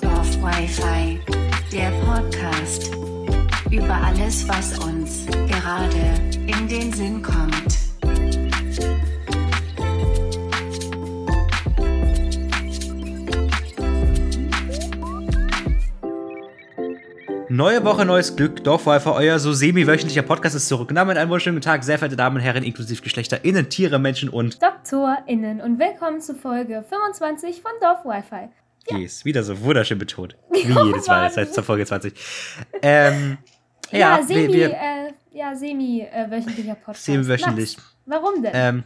Dorf Wi-Fi, der Podcast über alles, was uns gerade in den Sinn kommt. Neue Woche, neues Glück. Dorfwifi, euer so semi-wöchentlicher Podcast ist zurück. Und damit einen wunderschönen Tag, sehr verehrte Damen und Herren, inklusive Geschlechter, Innen, Tiere, Menschen und DoktorInnen und willkommen zu Folge 25 von Dorf Wi-Fi. Yes. Wieder so wunderschön betont. Wie Oh jedes Mal, seit zur Folge 20. Ähm, ja, Ja, semi, wir, wir, äh, ja, semi-wöchentlicher Podcast. Semi-wöchentlich. Warum denn? ähm,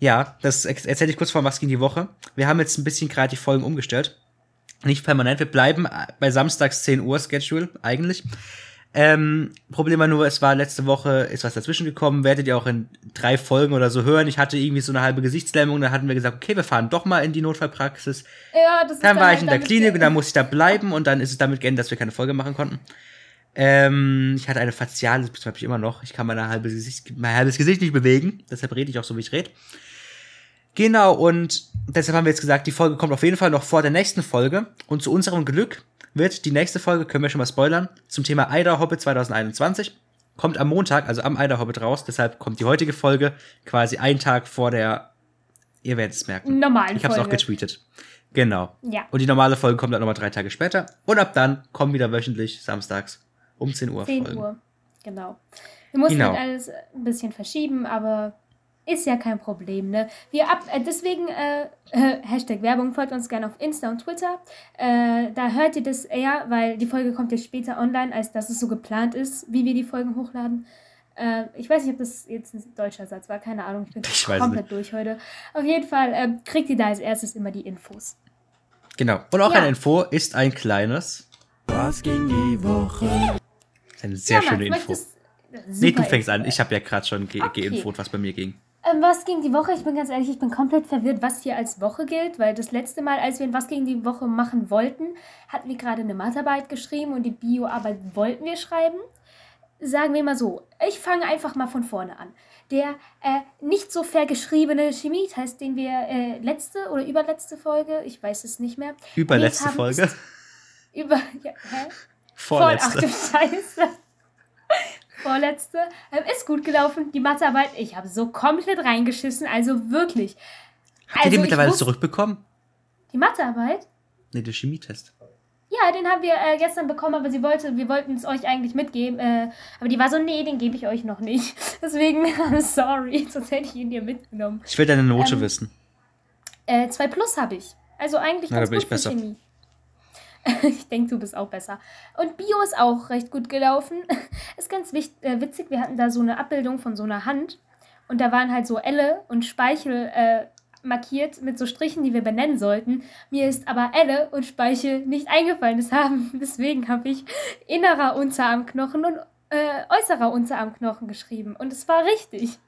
ja, das erzähle ich kurz vor Max gegen die Woche. Wir haben jetzt ein bisschen gerade die Folgen umgestellt. Nicht permanent, wir bleiben bei samstags 10 Uhr Schedule eigentlich. Ähm, Problem war nur, es war letzte Woche, ist was dazwischen gekommen, werdet ihr auch in drei Folgen oder so hören. Ich hatte irgendwie so eine halbe Gesichtslähmung, dann hatten wir gesagt, okay, wir fahren doch mal in die Notfallpraxis. ja, das ist Dann war halt ich in der Klinik und dann musste ich da bleiben und dann ist es damit geendet, dass wir keine Folge machen konnten. Ähm, ich hatte eine Facialis, das habe ich immer noch. Ich kann mein halbes Gesicht, mein halbes Gesicht nicht bewegen, deshalb rede ich auch so, wie ich rede. Genau, und deshalb haben wir jetzt gesagt, die Folge kommt auf jeden Fall noch vor der nächsten Folge. Und zu unserem Glück wird die nächste Folge, können wir schon mal spoilern, zum Thema Eider Hobbit 2021. Kommt am Montag, also am Eider Hobbit raus. Deshalb kommt die heutige Folge quasi einen Tag vor der, ihr werdet es merken. normalen Ich habe es auch getweetet. Genau. Ja. Und die normale Folge kommt dann nochmal drei Tage später. Und ab dann kommen wieder wöchentlich samstags um 10 Uhr 10 Folgen. Uhr, genau. Wir mussten Genau. halt alles ein bisschen verschieben, aber ist ja kein Problem, ne? Wir ab, äh, deswegen, äh, äh, Hashtag Werbung, folgt uns gerne auf Insta und Twitter. Äh, da hört ihr das eher, weil die Folge kommt ja später online, als dass es so geplant ist, wie wir die Folgen hochladen. Äh, ich weiß nicht, ob das jetzt ein deutscher Satz war, keine Ahnung, ich bin Ich weiß komplett durch heute. Auf jeden Fall äh, kriegt ihr da als erstes immer die Infos. Genau. Und auch Ja. eine Info ist ein kleines, Was ging die Woche? ist eine sehr Ja, schöne Info. Nee, du fängst an. Ich habe ja gerade schon ge Okay. geinfot, was bei mir ging. Ähm, was ging die Woche? Ich bin ganz ehrlich, ich bin komplett verwirrt, was hier als Woche gilt, weil das letzte Mal, als wir ein Was gegen die Woche machen wollten, hatten wir gerade eine Mathearbeit geschrieben und die Bioarbeit wollten wir schreiben. Sagen wir mal so, ich fange einfach mal von vorne an. Der äh, nicht so fair geschriebene Chemietest, den wir äh, letzte oder überletzte Folge, ich weiß es nicht mehr. Überletzte Folge. Über, ja, hä? Vorletzte. Voll, ach du Scheiße. Vorletzte. Ähm, ist gut gelaufen. Die Mathearbeit, ich habe so komplett reingeschissen. Also wirklich. Habt ihr also den mittlerweile wusste- zurückbekommen? Die Mathearbeit? Nee, der Chemietest. Ja, den haben wir äh, gestern bekommen, aber sie wollte, wir wollten es euch eigentlich mitgeben. Äh, aber die war so, nee, den gebe ich euch noch nicht. Deswegen, I'm sorry, sonst hätte ich ihn dir mitgenommen. Ich will deine Note Ähm, wissen. Äh, zwei plus habe ich. Also eigentlich Na, da ganz bin gut ich besser. Chemie. ich denke, du bist auch besser. Und Bio ist auch recht gut gelaufen. Ist ganz äh, witzig, wir hatten da so eine Abbildung von so einer Hand. Und da waren halt so Elle und Speichel äh, markiert mit so Strichen, die wir benennen sollten. Mir ist aber Elle und Speichel nicht eingefallen. Das haben, deswegen habe ich innerer Unterarmknochen und äh, äußerer Unterarmknochen geschrieben. Und es war richtig.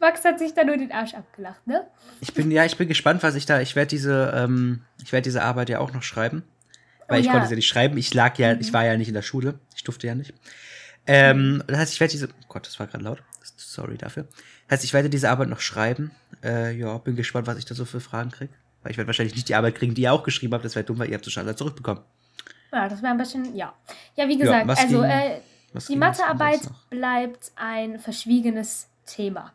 Max hat sich da nur den Arsch abgelacht, ne? Ich bin, ja, ich bin gespannt, was ich da, ich werde diese, ähm, ich werde diese Arbeit ja auch noch schreiben. Weil Oh ich ja. konnte sie ja nicht schreiben. Ich lag ja, ich war ja nicht in der Schule. Ich durfte ja nicht. Ähm, das heißt, ich werde diese, oh Gott, das war gerade laut. Sorry dafür. Das heißt, ich werde diese Arbeit noch schreiben. Äh, ja, bin gespannt, was ich da so für Fragen kriege. Weil ich werde wahrscheinlich nicht die Arbeit kriegen, die ihr auch geschrieben habt. Das wäre dumm, weil ihr habt es schon alle zurückbekommen. Ja, das wäre ein bisschen, ja. Ja, wie gesagt, was also ging- äh, die Mathearbeit bleibt ein verschwiegenes Thema.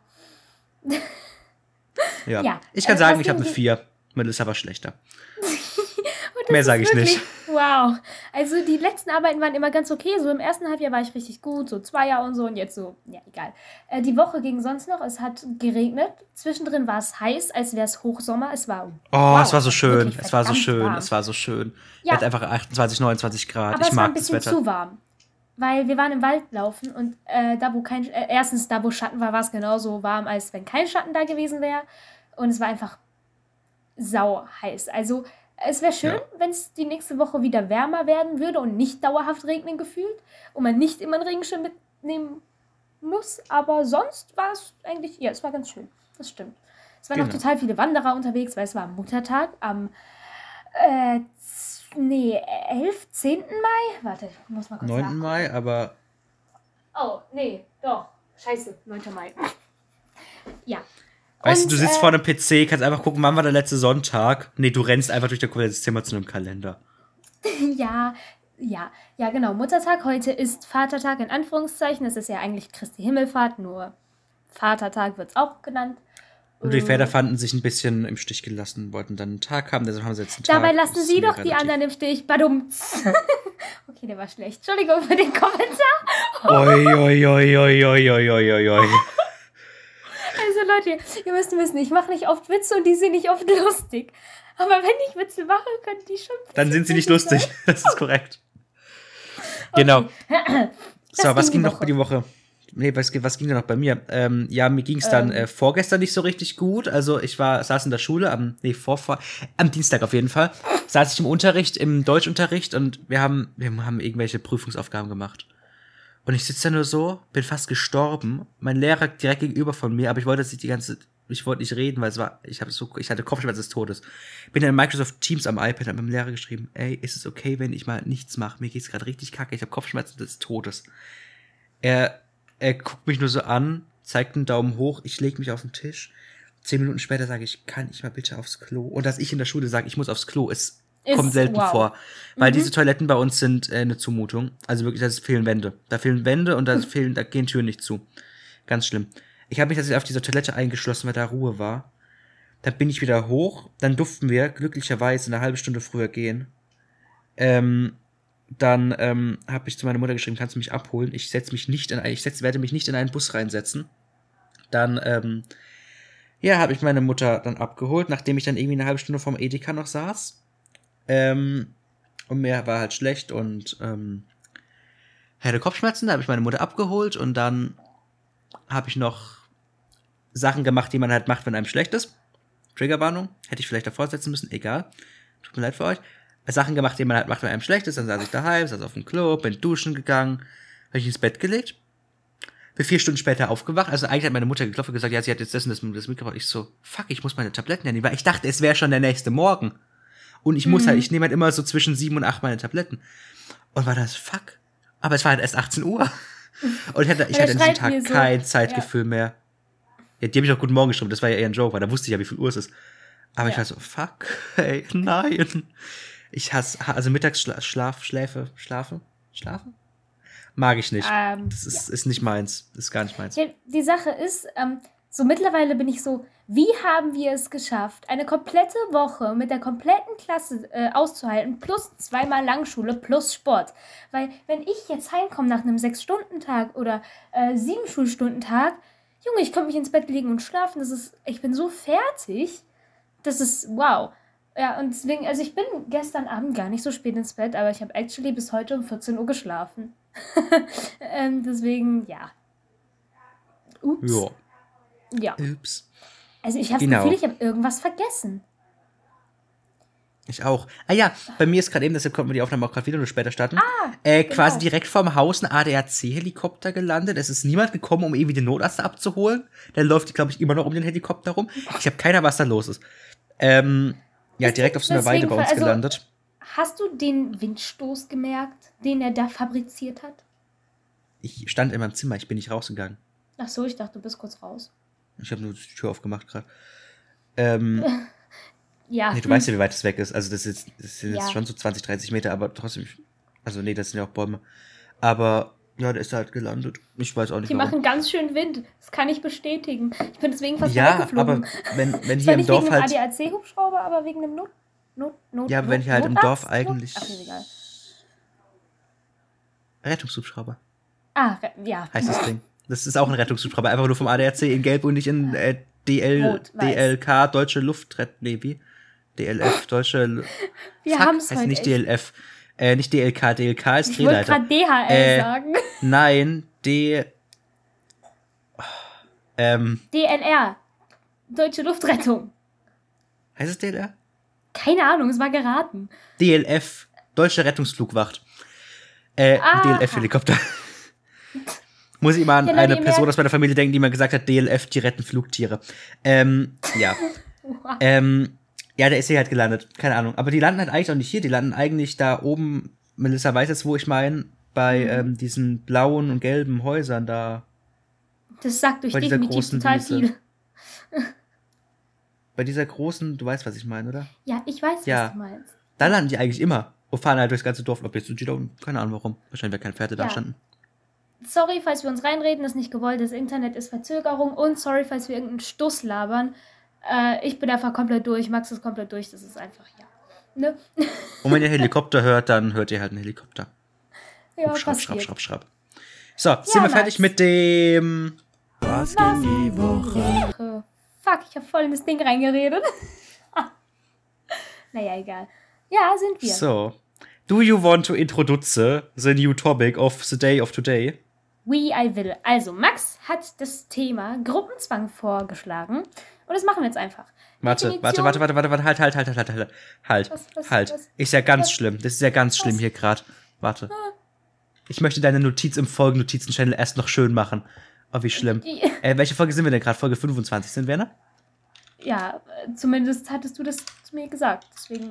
Ja. ja, Ich kann äh, sagen, ich habe eine die- 4. Melissa war schlechter. Mehr sage ich wirklich- nicht. Wow. Also die letzten Arbeiten waren immer ganz okay. So im ersten Halbjahr war ich richtig gut, so Zweier und so und jetzt so, ja, egal. Äh, die Woche ging sonst noch. Es hat geregnet. Zwischendrin war es heiß, als wäre es Hochsommer. Es war. Oh, wow, es war so schön. Es war so schön. warm. Es war so schön. Ja. Hatten einfach 28, 29 Grad. Aber ich es war mag ein das bisschen zu warm. Weil wir waren im Wald laufen und äh, da, wo kein, äh, erstens da, wo Schatten war, war es genauso warm, als wenn kein Schatten da gewesen wäre. Und es war einfach sau heiß. Also es wäre schön, Ja. wenn es die nächste Woche wieder wärmer werden würde und nicht dauerhaft regnen gefühlt und man nicht immer einen Regenschirm mitnehmen muss. Aber sonst war es eigentlich, ja, es war ganz schön. Das stimmt. Es waren noch Genau. total viele Wanderer unterwegs, weil es war am Muttertag am äh, nee, 11., 10. Mai? Warte, ich muss mal kurz 9. nachgucken. Mai, aber Oh, nee, doch. Scheiße, 9. Mai. Ja. Weißt und, du, du sitzt äh, vor einem PC, kannst einfach gucken, wann war der letzte Sonntag. Nee, du rennst einfach durch das Zimmer zu einem Kalender. ja, ja, ja, genau. Muttertag heute ist Vatertag in Anführungszeichen. Das ist ja eigentlich Christi Himmelfahrt, nur Vatertag wird es auch genannt. Und die Väter fanden sich ein bisschen im Stich gelassen, wollten dann einen Tag haben, deshalb haben sie jetzt einen Dabei Tag. Dabei lassen sie doch die anderen im Stich. Badumts. okay, der war schlecht. Entschuldigung für den Kommentar. oi, oi, oi, oi, oi, oi, oi, oi. Also Leute, ihr müsst wissen, ich mache nicht oft Witze und die sind nicht oft lustig. Aber wenn ich Witze mache, können die schon. Dann sind sie nicht lustig. Das ist korrekt. Genau. So, was ging ging noch Woche. die Woche? Nee, was, was ging da noch bei mir? Ähm, ja, mir ging es dann Ähm. äh, vorgestern nicht so richtig gut. Also ich war, saß in der Schule am, nee, vor, vor, am Dienstag auf jeden Fall. Saß ich im Unterricht, im Deutschunterricht und wir haben, wir haben irgendwelche Prüfungsaufgaben gemacht. Und ich sitze da nur so, bin fast gestorben. Mein Lehrer direkt gegenüber von mir, aber ich wollte nicht die ganze, ich wollte nicht reden, weil es war, ich habe so, ich hatte Kopfschmerzen des Todes. Bin dann in Microsoft Teams am iPad, mit dem Lehrer geschrieben, ey, ist es okay, wenn ich mal nichts mache? Mir geht's gerade richtig kacke, ich habe Kopfschmerzen des Todes. Er, er guckt mich nur so an, zeigt einen Daumen hoch, ich lege mich auf den Tisch. Zehn Minuten später sage ich, kann ich mal bitte aufs Klo? Und dass ich in der Schule sage, ich muss aufs Klo, ist, Ist- kommt selten wow. vor. Weil Mhm. diese Toiletten bei uns sind äh, eine Zumutung. Also wirklich, da fehlen Wände. Da fehlen Wände und da fehlen, da gehen Türen nicht zu. Ganz schlimm. Ich habe mich tatsächlich auf dieser Toilette eingeschlossen, weil da Ruhe war. Dann bin ich wieder hoch. Dann durften wir glücklicherweise eine halbe Stunde früher gehen. Ähm, dann ähm, habe ich zu meiner Mutter geschrieben, kannst du mich abholen? Ich setze mich nicht in ein, ich setz, werde mich nicht in einen Bus reinsetzen. Dann, ähm, ja, habe ich meine Mutter dann abgeholt, nachdem ich dann irgendwie eine halbe Stunde vorm Edeka noch saß. Ähm, und mir war halt schlecht und ähm, hatte Kopfschmerzen. Da habe ich meine Mutter abgeholt und dann habe ich noch Sachen gemacht, die man halt macht, wenn einem schlecht ist. Triggerwarnung. Hätte ich vielleicht davor setzen müssen, egal. Tut mir leid für euch. Sachen gemacht, die man halt macht, wenn einem schlecht ist. Dann saß ich daheim, saß auf dem Klo, bin duschen gegangen, habe ich ins Bett gelegt. Bin vier Stunden später aufgewacht. Also eigentlich hat meine Mutter geklopft und gesagt, ja, sie hat jetzt das und das, mitgebracht. Ich so, fuck, ich muss meine Tabletten nehmen, weil ich dachte, es wäre schon der nächste Morgen. Und ich muss Mhm. halt, ich nehme halt immer so zwischen sieben und acht meine Tabletten. Und war das, fuck. Aber es war halt erst 18 Uhr. Und ich hatte, ich Ja, hatte an diesem Tag so. kein Zeitgefühl mehr. Ja, die habe ich auch Guten Morgen geschrieben, das war ja eher ein Joke, weil da wusste ich ja, wie viel Uhr es ist. Aber ich Ja. war so, fuck, ey, nein. Ich hasse, also Mittagsschlaf, Schlaf, Schläfe, Schlafe, Schlafen? Mag ich nicht. Ähm, Das ist, ist nicht meins. Ist gar nicht meins. Ja, die Sache ist, ähm, so mittlerweile bin ich so, wie haben wir es geschafft, eine komplette Woche mit der kompletten Klasse äh, auszuhalten, plus zweimal Langschule, plus Sport. Weil wenn ich jetzt heimkomme nach einem Sechs-Stunden-Tag oder äh, sieben Schulstunden-Tag, Junge, ich könnte mich ins Bett legen und schlafen. Das ist, ich bin so fertig. Das ist wow. Ja, und deswegen, also ich bin gestern Abend gar nicht so spät ins Bett, aber ich habe actually bis heute um 14 Uhr geschlafen. ähm, deswegen, ja. Ups. Ja. Ja. Ups. Also ich habe Genau. das Gefühl, ich habe irgendwas vergessen. Ich auch. Ah ja, bei mir ist gerade eben, deshalb konnten wir die Aufnahme auch gerade wieder nur später starten. Ah, äh, quasi genau. direkt vorm Haus ein ADAC-Helikopter gelandet. Es ist niemand gekommen, um irgendwie den Notarzt abzuholen. Der läuft, glaube ich, immer noch um den Helikopter rum. Ich habe keine, was da los ist. Ähm, ja, Ist direkt auf so einer Weide bei uns also- gelandet. Hast du den Windstoß gemerkt, den er da fabriziert hat? Ich stand in meinem Zimmer, ich bin nicht rausgegangen. Ach so, ich dachte, du bist kurz raus. Ich habe nur die Tür aufgemacht gerade. Ähm, Ja. nee, du weißt ja, wie weit es weg ist. Also das, ist, das sind Ja. jetzt schon so 20, 30 Meter, aber trotzdem. Also nee, das sind ja auch Bäume. Aber ja, der ist halt gelandet. Ich weiß auch nicht Die warum. machen ganz schön Wind. Das kann ich bestätigen. Ich bin deswegen fast ja, weggeflogen. aber wenn, wenn hier im nicht Dorf wegen halt. ADAC-Hubschrauber, aber wegen dem Not... Not, Not Ja, aber wenn Not- hier halt im Notarzt? Dorf eigentlich- ach, ist egal. Rettungshubschrauber Ah, ja. heißt das Ding. Das ist auch ein Rettungshubschrauber, einfach nur vom ADAC in Gelb und nicht in äh, DL, Rot. DLK, Deutsche Luftret. Nee, wie? DLF, Deutsche. Lu- Wir haben's heißt heute nicht echt. DLF. Äh, nicht DLK, DLK ist Ich wollte Drehleiter. gerade DHL Äh, sagen. Nein, D. Ähm, DLR. Deutsche Luftrettung. heißt es DLR? Keine Ahnung, es war geraten. DLF, Deutsche Rettungsflugwacht. Äh, Aha. DLF-Helikopter. Muss ich immer an Ja, eine Person aus meiner Familie denken, die mal gesagt hat, DLF, die retten Flugtiere. Ähm, ja. Wow. ähm, ja, der ist hier halt gelandet. Keine Ahnung. Aber die landen halt eigentlich auch nicht hier. Die landen eigentlich da oben, Melissa weiß jetzt, wo ich meine, bei Mhm. ähm, diesen blauen und gelben Häusern da. Das sagt euch bei dieser definitiv großen total Wiese. viel. Bei dieser großen, du weißt, was ich meine, oder? Ja, ich weiß, Ja. was du meinst. Da landen die eigentlich immer. Und fahren halt durchs ganze Dorf. Ob jetzt da unten, keine Ahnung warum. Wahrscheinlich, weil keine Pferde da Ja. standen. Sorry, falls wir uns reinreden, das ist nicht gewollt, das Internet ist Verzögerung und sorry, falls wir irgendeinen Stuss labern. Äh, ich bin einfach komplett durch, Max ist komplett durch, das ist einfach, ja. Ne? Und wenn ihr Helikopter hört, dann hört ihr halt einen Helikopter. Ja, Schrapp, passiert. schrapp, schrapp, schrapp. So, sind wir Max. fertig mit dem. Was ging die Woche? Äh, Fuck, ich habe voll in das Ding reingeredet. naja, egal. Ja, sind wir. So. Do you want to introduce the new topic of the day of today? We, I will. Also, Max hat das Thema Gruppenzwang vorgeschlagen. Und das machen wir jetzt einfach. Warte, warte, warte, warte, warte, warte, halt, halt, halt, halt, halt, halt, Was, was, halt. was? Ist ja ganz schlimm. Das ist ja ganz schlimm hier gerade. Warte. Ich möchte deine Notiz im Folgennotizen-Channel erst noch schön machen. Oh, wie schlimm. Äh, welche Folge sind wir denn gerade? Folge 25 sind wir, ne? Ja, äh, zumindest hattest du das zu mir gesagt. Deswegen.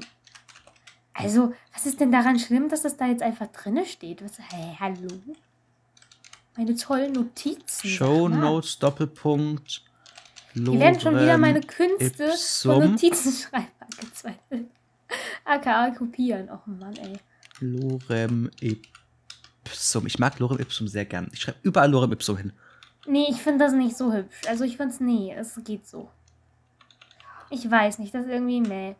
Also, was ist denn daran schlimm, dass das da jetzt einfach drinne steht? Was, hey, hallo? Meine tollen Notizen. Show. Notes, Doppelpunkt. Hier werden schon wieder meine Künste Ipsum. von Notizenschreiben angezweifelt. AKA kopieren. Och Mann, ey. Lorem Ipsum. Ich mag Lorem Ipsum sehr gern. Ich schreibe überall Lorem Ipsum hin. Nee, ich finde das nicht so hübsch. Also ich find's nee, es geht so. Ich weiß nicht, das ist irgendwie meh.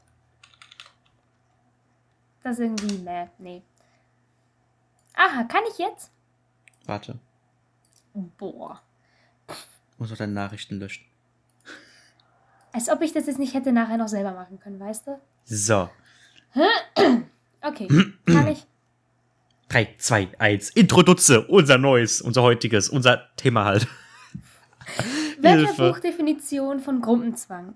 Das ist irgendwie meh, nee. Aha, kann ich jetzt? Warte. Boah. Muss noch deine Nachrichten löschen. Als ob ich das jetzt nicht hätte nachher noch selber machen können, weißt du? So. Okay, kann ich. 3, 2, 1. Introduce unser neues, unser heutiges, unser Thema halt. Wörterbuchdefinition von Gruppenzwang.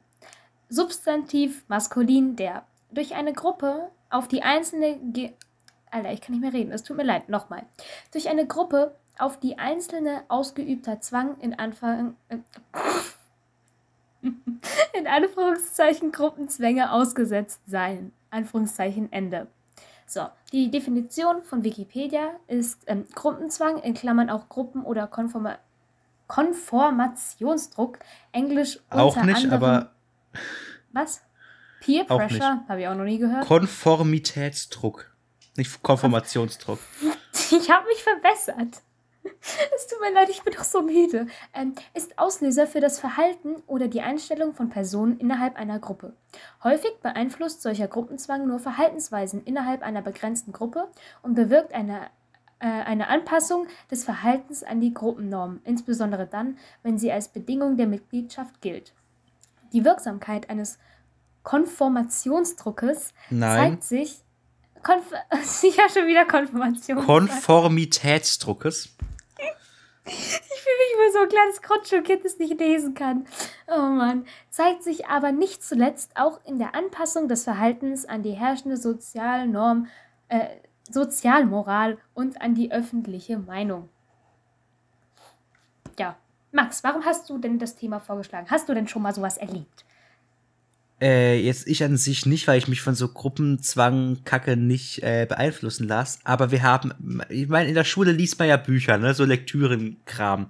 Substantiv maskulin der. Durch eine Gruppe auf die einzelne. Ge Alter, ich kann nicht mehr reden, es tut mir leid, nochmal. Durch eine Gruppe auf die einzelne ausgeübter Zwang in Anfang. äh, in Anführungszeichen Gruppenzwänge ausgesetzt sein. Anführungszeichen Ende. So, die Definition von Wikipedia ist ähm, Gruppenzwang, in Klammern auch Gruppen- oder Konforma Konformationsdruck, Englisch Auch unter nicht, anderem, aber Was? Peer Auch Pressure? Habe ich auch noch nie gehört. Konformitätsdruck. Nicht Konformationsdruck. Ich habe mich verbessert. Es tut mir leid, ich bin doch so müde. Ähm, ist Auslöser für das Verhalten oder die Einstellung von Personen innerhalb einer Gruppe. Häufig beeinflusst solcher Gruppenzwang nur Verhaltensweisen innerhalb einer begrenzten Gruppe und bewirkt eine, äh, eine Anpassung des Verhaltens an die Gruppennorm, insbesondere dann, wenn sie als Bedingung der Mitgliedschaft gilt. Die Wirksamkeit eines Konformationsdruckes Nein. zeigt sich. Konf ja, schon wieder Konfirmation. Konformitätsdruckes. Ich fühle mich wie so ein kleines Grundschulkind, das nicht lesen kann. Oh Mann. Zeigt sich aber nicht zuletzt auch in der Anpassung des Verhaltens an die herrschende Sozialnorm, äh, Sozialmoral und an die öffentliche Meinung. Ja. Max, warum hast du denn das Thema vorgeschlagen? Hast du denn schon mal sowas erlebt? Äh, jetzt ich an sich nicht, weil ich mich von so Gruppenzwang Kacke nicht äh, beeinflussen lasse. Aber wir haben, ich meine, in der Schule liest man ja Bücher, ne, so Lektürenkram.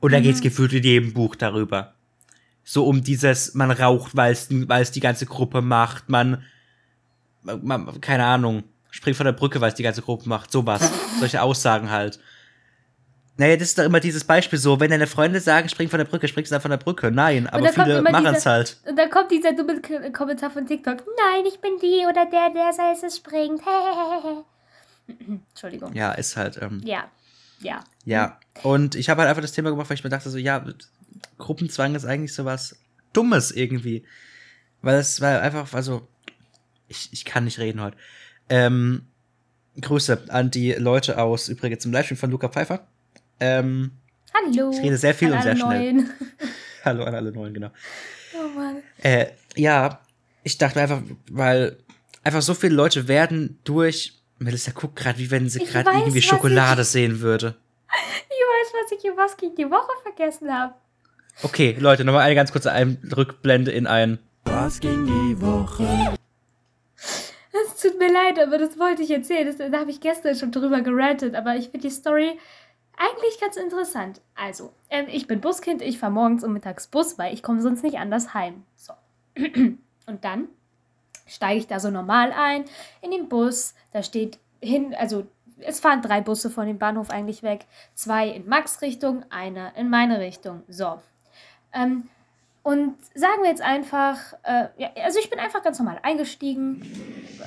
Und da geht's gefühlt in jedem Buch darüber. So um dieses, man raucht, weil es weil es die ganze Gruppe macht, man, man, keine Ahnung, springt von der Brücke, weil es die ganze Gruppe macht, sowas. Solche Aussagen halt. Naja, das ist doch immer dieses Beispiel so, wenn deine Freunde sagen, spring von der Brücke, springst du dann von der Brücke. Nein, aber viele machen es halt. Und dann kommt dieser dumme Kommentar von TikTok. Nein, ich bin die oder der, der sei es springt. Entschuldigung. Ja, ist halt, ähm, Ja. Ja. ja. Und ich habe halt einfach das Thema gemacht, weil ich mir dachte so, ja, Gruppenzwang ist eigentlich sowas Dummes irgendwie. Weil es war einfach, also, ich, ich kann nicht reden heute. Ähm, Grüße an die Leute aus, übrigens im Livestream von Luca Pfeiffer. Ähm, Hallo. Ich rede sehr viel an und sehr schnell. Neuen. hallo an alle Neuen, genau. Oh Mann. Äh, ja, ich dachte einfach, weil einfach so viele Leute werden durch. Melissa guckt gerade, wie wenn sie gerade irgendwie Schokolade ich- sehen würde. Ich weiß, was ich gegen die Woche vergessen habe. Okay, Leute, nochmal eine ganz kurze Ein Rückblende in ein. Was ging die Woche? Es tut mir leid, aber das wollte ich erzählen. Das, da habe ich gestern schon drüber gerantet, aber ich finde die Story eigentlich ganz interessant. Also, ähm, ich bin Buskind, ich fahre morgens und mittags Bus, weil ich komme sonst nicht anders heim. So. Und dann steige ich da so normal ein in den Bus. Da steht hin, also es fahren drei Busse von dem Bahnhof eigentlich weg. Zwei in Max Richtung, einer in meine Richtung. So. Ähm, und sagen wir jetzt einfach, äh, ja, also ich bin einfach ganz normal eingestiegen.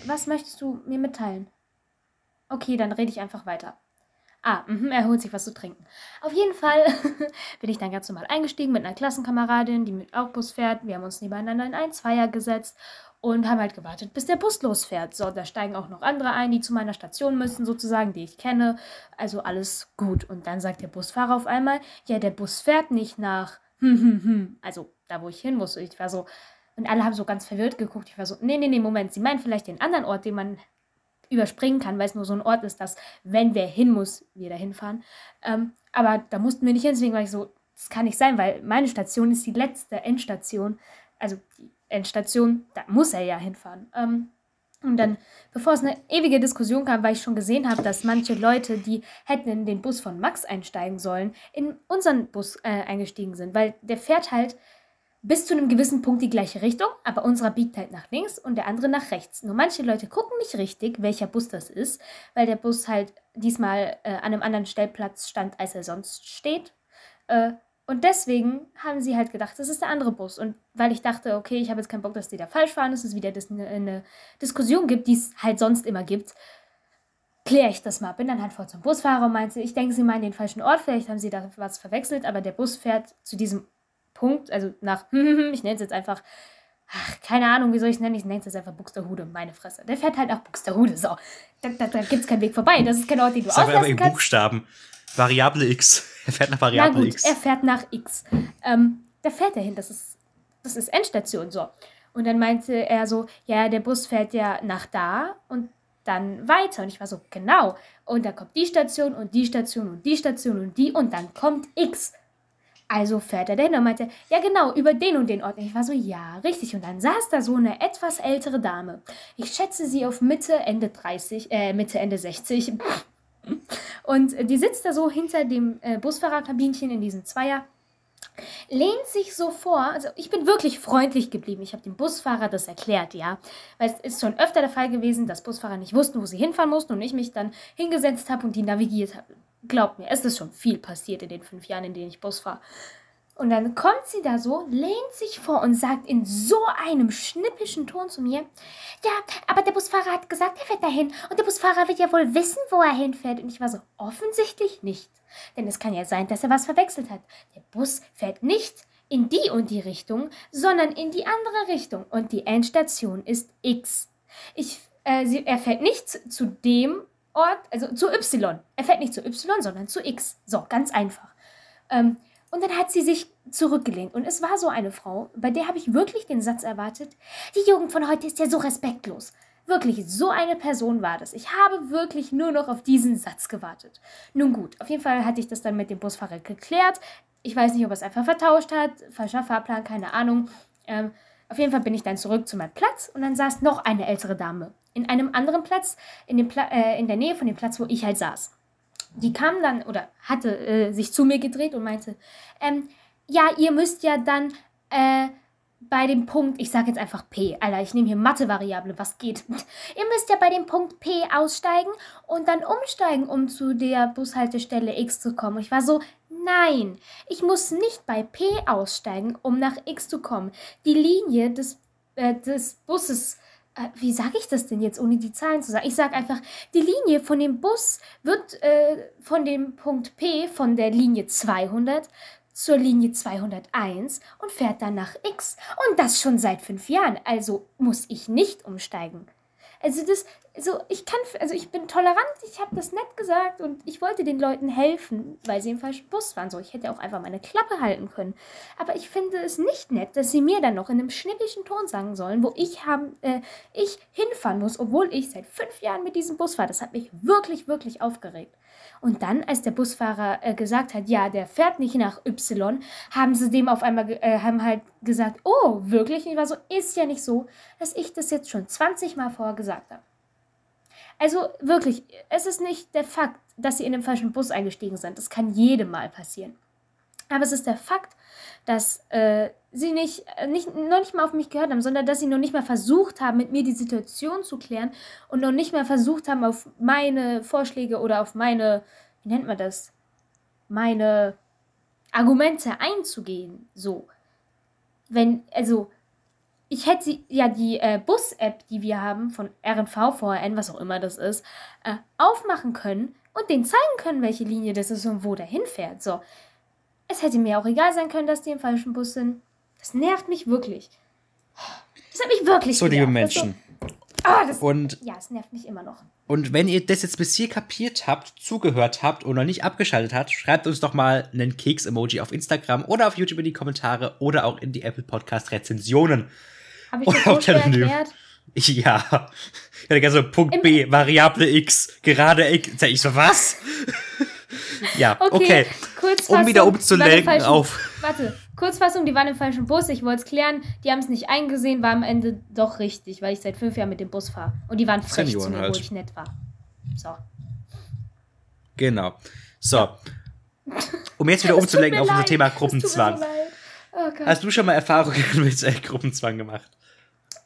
Was möchtest du mir mitteilen? Okay, dann rede ich einfach weiter. Ah, mh, er holt sich was zu trinken. Auf jeden Fall bin ich dann ganz normal eingestiegen mit einer Klassenkameradin, die mit auch Bus fährt. Wir haben uns nebeneinander in einen Zweier gesetzt und haben halt gewartet, bis der Bus losfährt. So, da steigen auch noch andere ein, die zu meiner Station müssen, sozusagen, die ich kenne. Also alles gut. Und dann sagt der Busfahrer auf einmal, ja, der Bus fährt nicht nach, hm, hm, hm. Also da, wo ich hin muss. Ich war so, und alle haben so ganz verwirrt geguckt. Ich war so, nee, nee, nee, Moment, Sie meinen vielleicht den anderen Ort, den man überspringen kann, weil es nur so ein Ort ist, dass, wenn wer hin muss, wir da hinfahren. Ähm, aber da mussten wir nicht hin, deswegen war ich so, das kann nicht sein, weil meine Station ist die letzte Endstation. Also die Endstation, da muss er ja hinfahren. Ähm, und dann, bevor es eine ewige Diskussion kam, weil ich schon gesehen habe, dass manche Leute, die hätten in den Bus von Max einsteigen sollen, in unseren Bus äh, eingestiegen sind, weil der fährt halt bis zu einem gewissen Punkt die gleiche Richtung, aber unserer biegt halt nach links und der andere nach rechts. Nur manche Leute gucken nicht richtig, welcher Bus das ist, weil der Bus halt diesmal äh, an einem anderen Stellplatz stand, als er sonst steht. Äh, und deswegen haben sie halt gedacht, das ist der andere Bus. Und weil ich dachte, okay, ich habe jetzt keinen Bock, dass die da falsch fahren, dass es wieder eine, eine Diskussion gibt, die es halt sonst immer gibt, kläre ich das mal. Bin dann halt vor zum Busfahrer und meinte, ich denke, sie meinen den falschen Ort, vielleicht haben sie da was verwechselt, aber der Bus fährt zu diesem Punkt, also nach, ich nenne es jetzt einfach, ach, keine Ahnung, wie soll ich es nennen, ich nenne es jetzt einfach Buxterhude, meine Fresse. Der fährt halt nach Buxterhude, so. Da, da, da gibt es keinen Weg vorbei, das ist kein Ort, den du Sag aber auslassen in kannst. Buchstaben. Variable X. Er fährt nach Na Variable gut, X. er fährt nach X. Ähm, da fährt er hin, das ist, das ist Endstation, so. Und dann meinte er so, ja, der Bus fährt ja nach da und dann weiter. Und ich war so, genau. Und da kommt die Station und die Station und die Station und die und dann kommt X. Also fährt er dahin und meinte, ja genau, über den und den Ort. Ich war so, ja, richtig. Und dann saß da so eine etwas ältere Dame. Ich schätze sie auf Mitte, Ende 30, äh, Mitte, Ende 60. Und die sitzt da so hinter dem äh, Busfahrerkabinchen in diesem Zweier, lehnt sich so vor. Also ich bin wirklich freundlich geblieben. Ich habe dem Busfahrer das erklärt, ja. Weil es ist schon öfter der Fall gewesen, dass Busfahrer nicht wussten, wo sie hinfahren mussten und ich mich dann hingesetzt habe und die navigiert habe. Glaubt mir, es ist schon viel passiert in den fünf Jahren, in denen ich Bus fahre. Und dann kommt sie da so, lehnt sich vor und sagt in so einem schnippischen Ton zu mir, ja, aber der Busfahrer hat gesagt, er fährt dahin und der Busfahrer wird ja wohl wissen, wo er hinfährt. Und ich war so, offensichtlich nicht. Denn es kann ja sein, dass er was verwechselt hat. Der Bus fährt nicht in die und die Richtung, sondern in die andere Richtung. Und die Endstation ist X. Ich, äh, sie, er fährt nicht zu, zu dem Ort, also zu Y. Er fährt nicht zu Y, sondern zu X. So, ganz einfach. Ähm, und dann hat sie sich zurückgelehnt. Und es war so eine Frau, bei der habe ich wirklich den Satz erwartet, die Jugend von heute ist ja so respektlos. Wirklich, so eine Person war das. Ich habe wirklich nur noch auf diesen Satz gewartet. Nun gut, auf jeden Fall hatte ich das dann mit dem Busfahrer geklärt. Ich weiß nicht, ob er es einfach vertauscht hat, falscher Fahrplan, keine Ahnung. Ähm, auf jeden Fall bin ich dann zurück zu meinem Platz und dann saß noch eine ältere Dame in einem anderen Platz, in, dem Pla äh, in der Nähe von dem Platz, wo ich halt saß die kam dann oder hatte äh, sich zu mir gedreht und meinte, ähm, ja, ihr müsst ja dann äh, bei dem Punkt, ich sage jetzt einfach P, Alter, ich nehme hier Mathe-Variable, was geht? ihr müsst ja bei dem Punkt P aussteigen und dann umsteigen, um zu der Bushaltestelle X zu kommen. Ich war so, nein, ich muss nicht bei P aussteigen, um nach X zu kommen. Die Linie des, äh, des Busses wie sage ich das denn jetzt, ohne die Zahlen zu sagen? Ich sage einfach, die Linie von dem Bus wird äh, von dem Punkt P von der Linie 200 zur Linie 201 und fährt dann nach X. Und das schon seit fünf Jahren. Also muss ich nicht umsteigen. Also das, also ich kann, also ich bin tolerant, ich habe das nett gesagt und ich wollte den Leuten helfen, weil sie im falschen Bus waren. So, ich hätte auch einfach meine Klappe halten können. Aber ich finde es nicht nett, dass sie mir dann noch in einem schnippischen Ton sagen sollen, wo ich haben, äh, ich hinfahren muss, obwohl ich seit fünf Jahren mit diesem Bus fahre. Das hat mich wirklich, wirklich aufgeregt. Und dann, als der Busfahrer äh, gesagt hat, ja, der fährt nicht nach Y, haben sie dem auf einmal äh, haben halt gesagt, oh, wirklich? Und ich war so, ist ja nicht so, dass ich das jetzt schon 20 Mal vorher gesagt habe. Also wirklich, es ist nicht der Fakt, dass sie in den falschen Bus eingestiegen sind. Das kann jedem mal passieren. Aber es ist der Fakt, dass äh, sie nicht, äh, nicht, noch nicht mal auf mich gehört haben, sondern dass sie noch nicht mal versucht haben, mit mir die Situation zu klären und noch nicht mal versucht haben, auf meine Vorschläge oder auf meine, wie nennt man das, meine Argumente einzugehen. So. Wenn, also, ich hätte sie, ja die äh, Bus-App, die wir haben von RNV, VRN, was auch immer das ist, äh, aufmachen können und denen zeigen können, welche Linie das ist und wo der hinfährt. So. Es hätte mir auch egal sein können, dass die im falschen Bus sind. Das nervt mich wirklich. Das hat mich wirklich So, liebe Menschen. So, ah, das, Und, ja, es nervt mich immer noch. Und wenn ihr das jetzt bis hier kapiert habt, zugehört habt und noch nicht abgeschaltet habt, schreibt uns doch mal einen Keks-Emoji auf Instagram oder auf YouTube in die Kommentare oder auch in die Apple Podcast-Rezensionen. Habe ich das so schwer erklärt? Ja. Hatte gerne so Punkt Im- B, Variable X, gerade X. Ich so, was? ja, Okay, okay. Kurzfassung, Um wieder umzulenken auf. Warte, Kurzfassung, die waren im falschen Bus. Ich wollte es klären. Die haben es nicht eingesehen, war am Ende doch richtig, weil ich seit fünf Jahren mit dem Bus fahre. Und die waren frech zu Senioren mir, halt. wo ich nett war. So. Genau. So. Um jetzt wieder umzulenken auf unser. Thema Gruppenzwang. Oh. Hast du schon mal Erfahrungen mit äh, Gruppenzwang gemacht?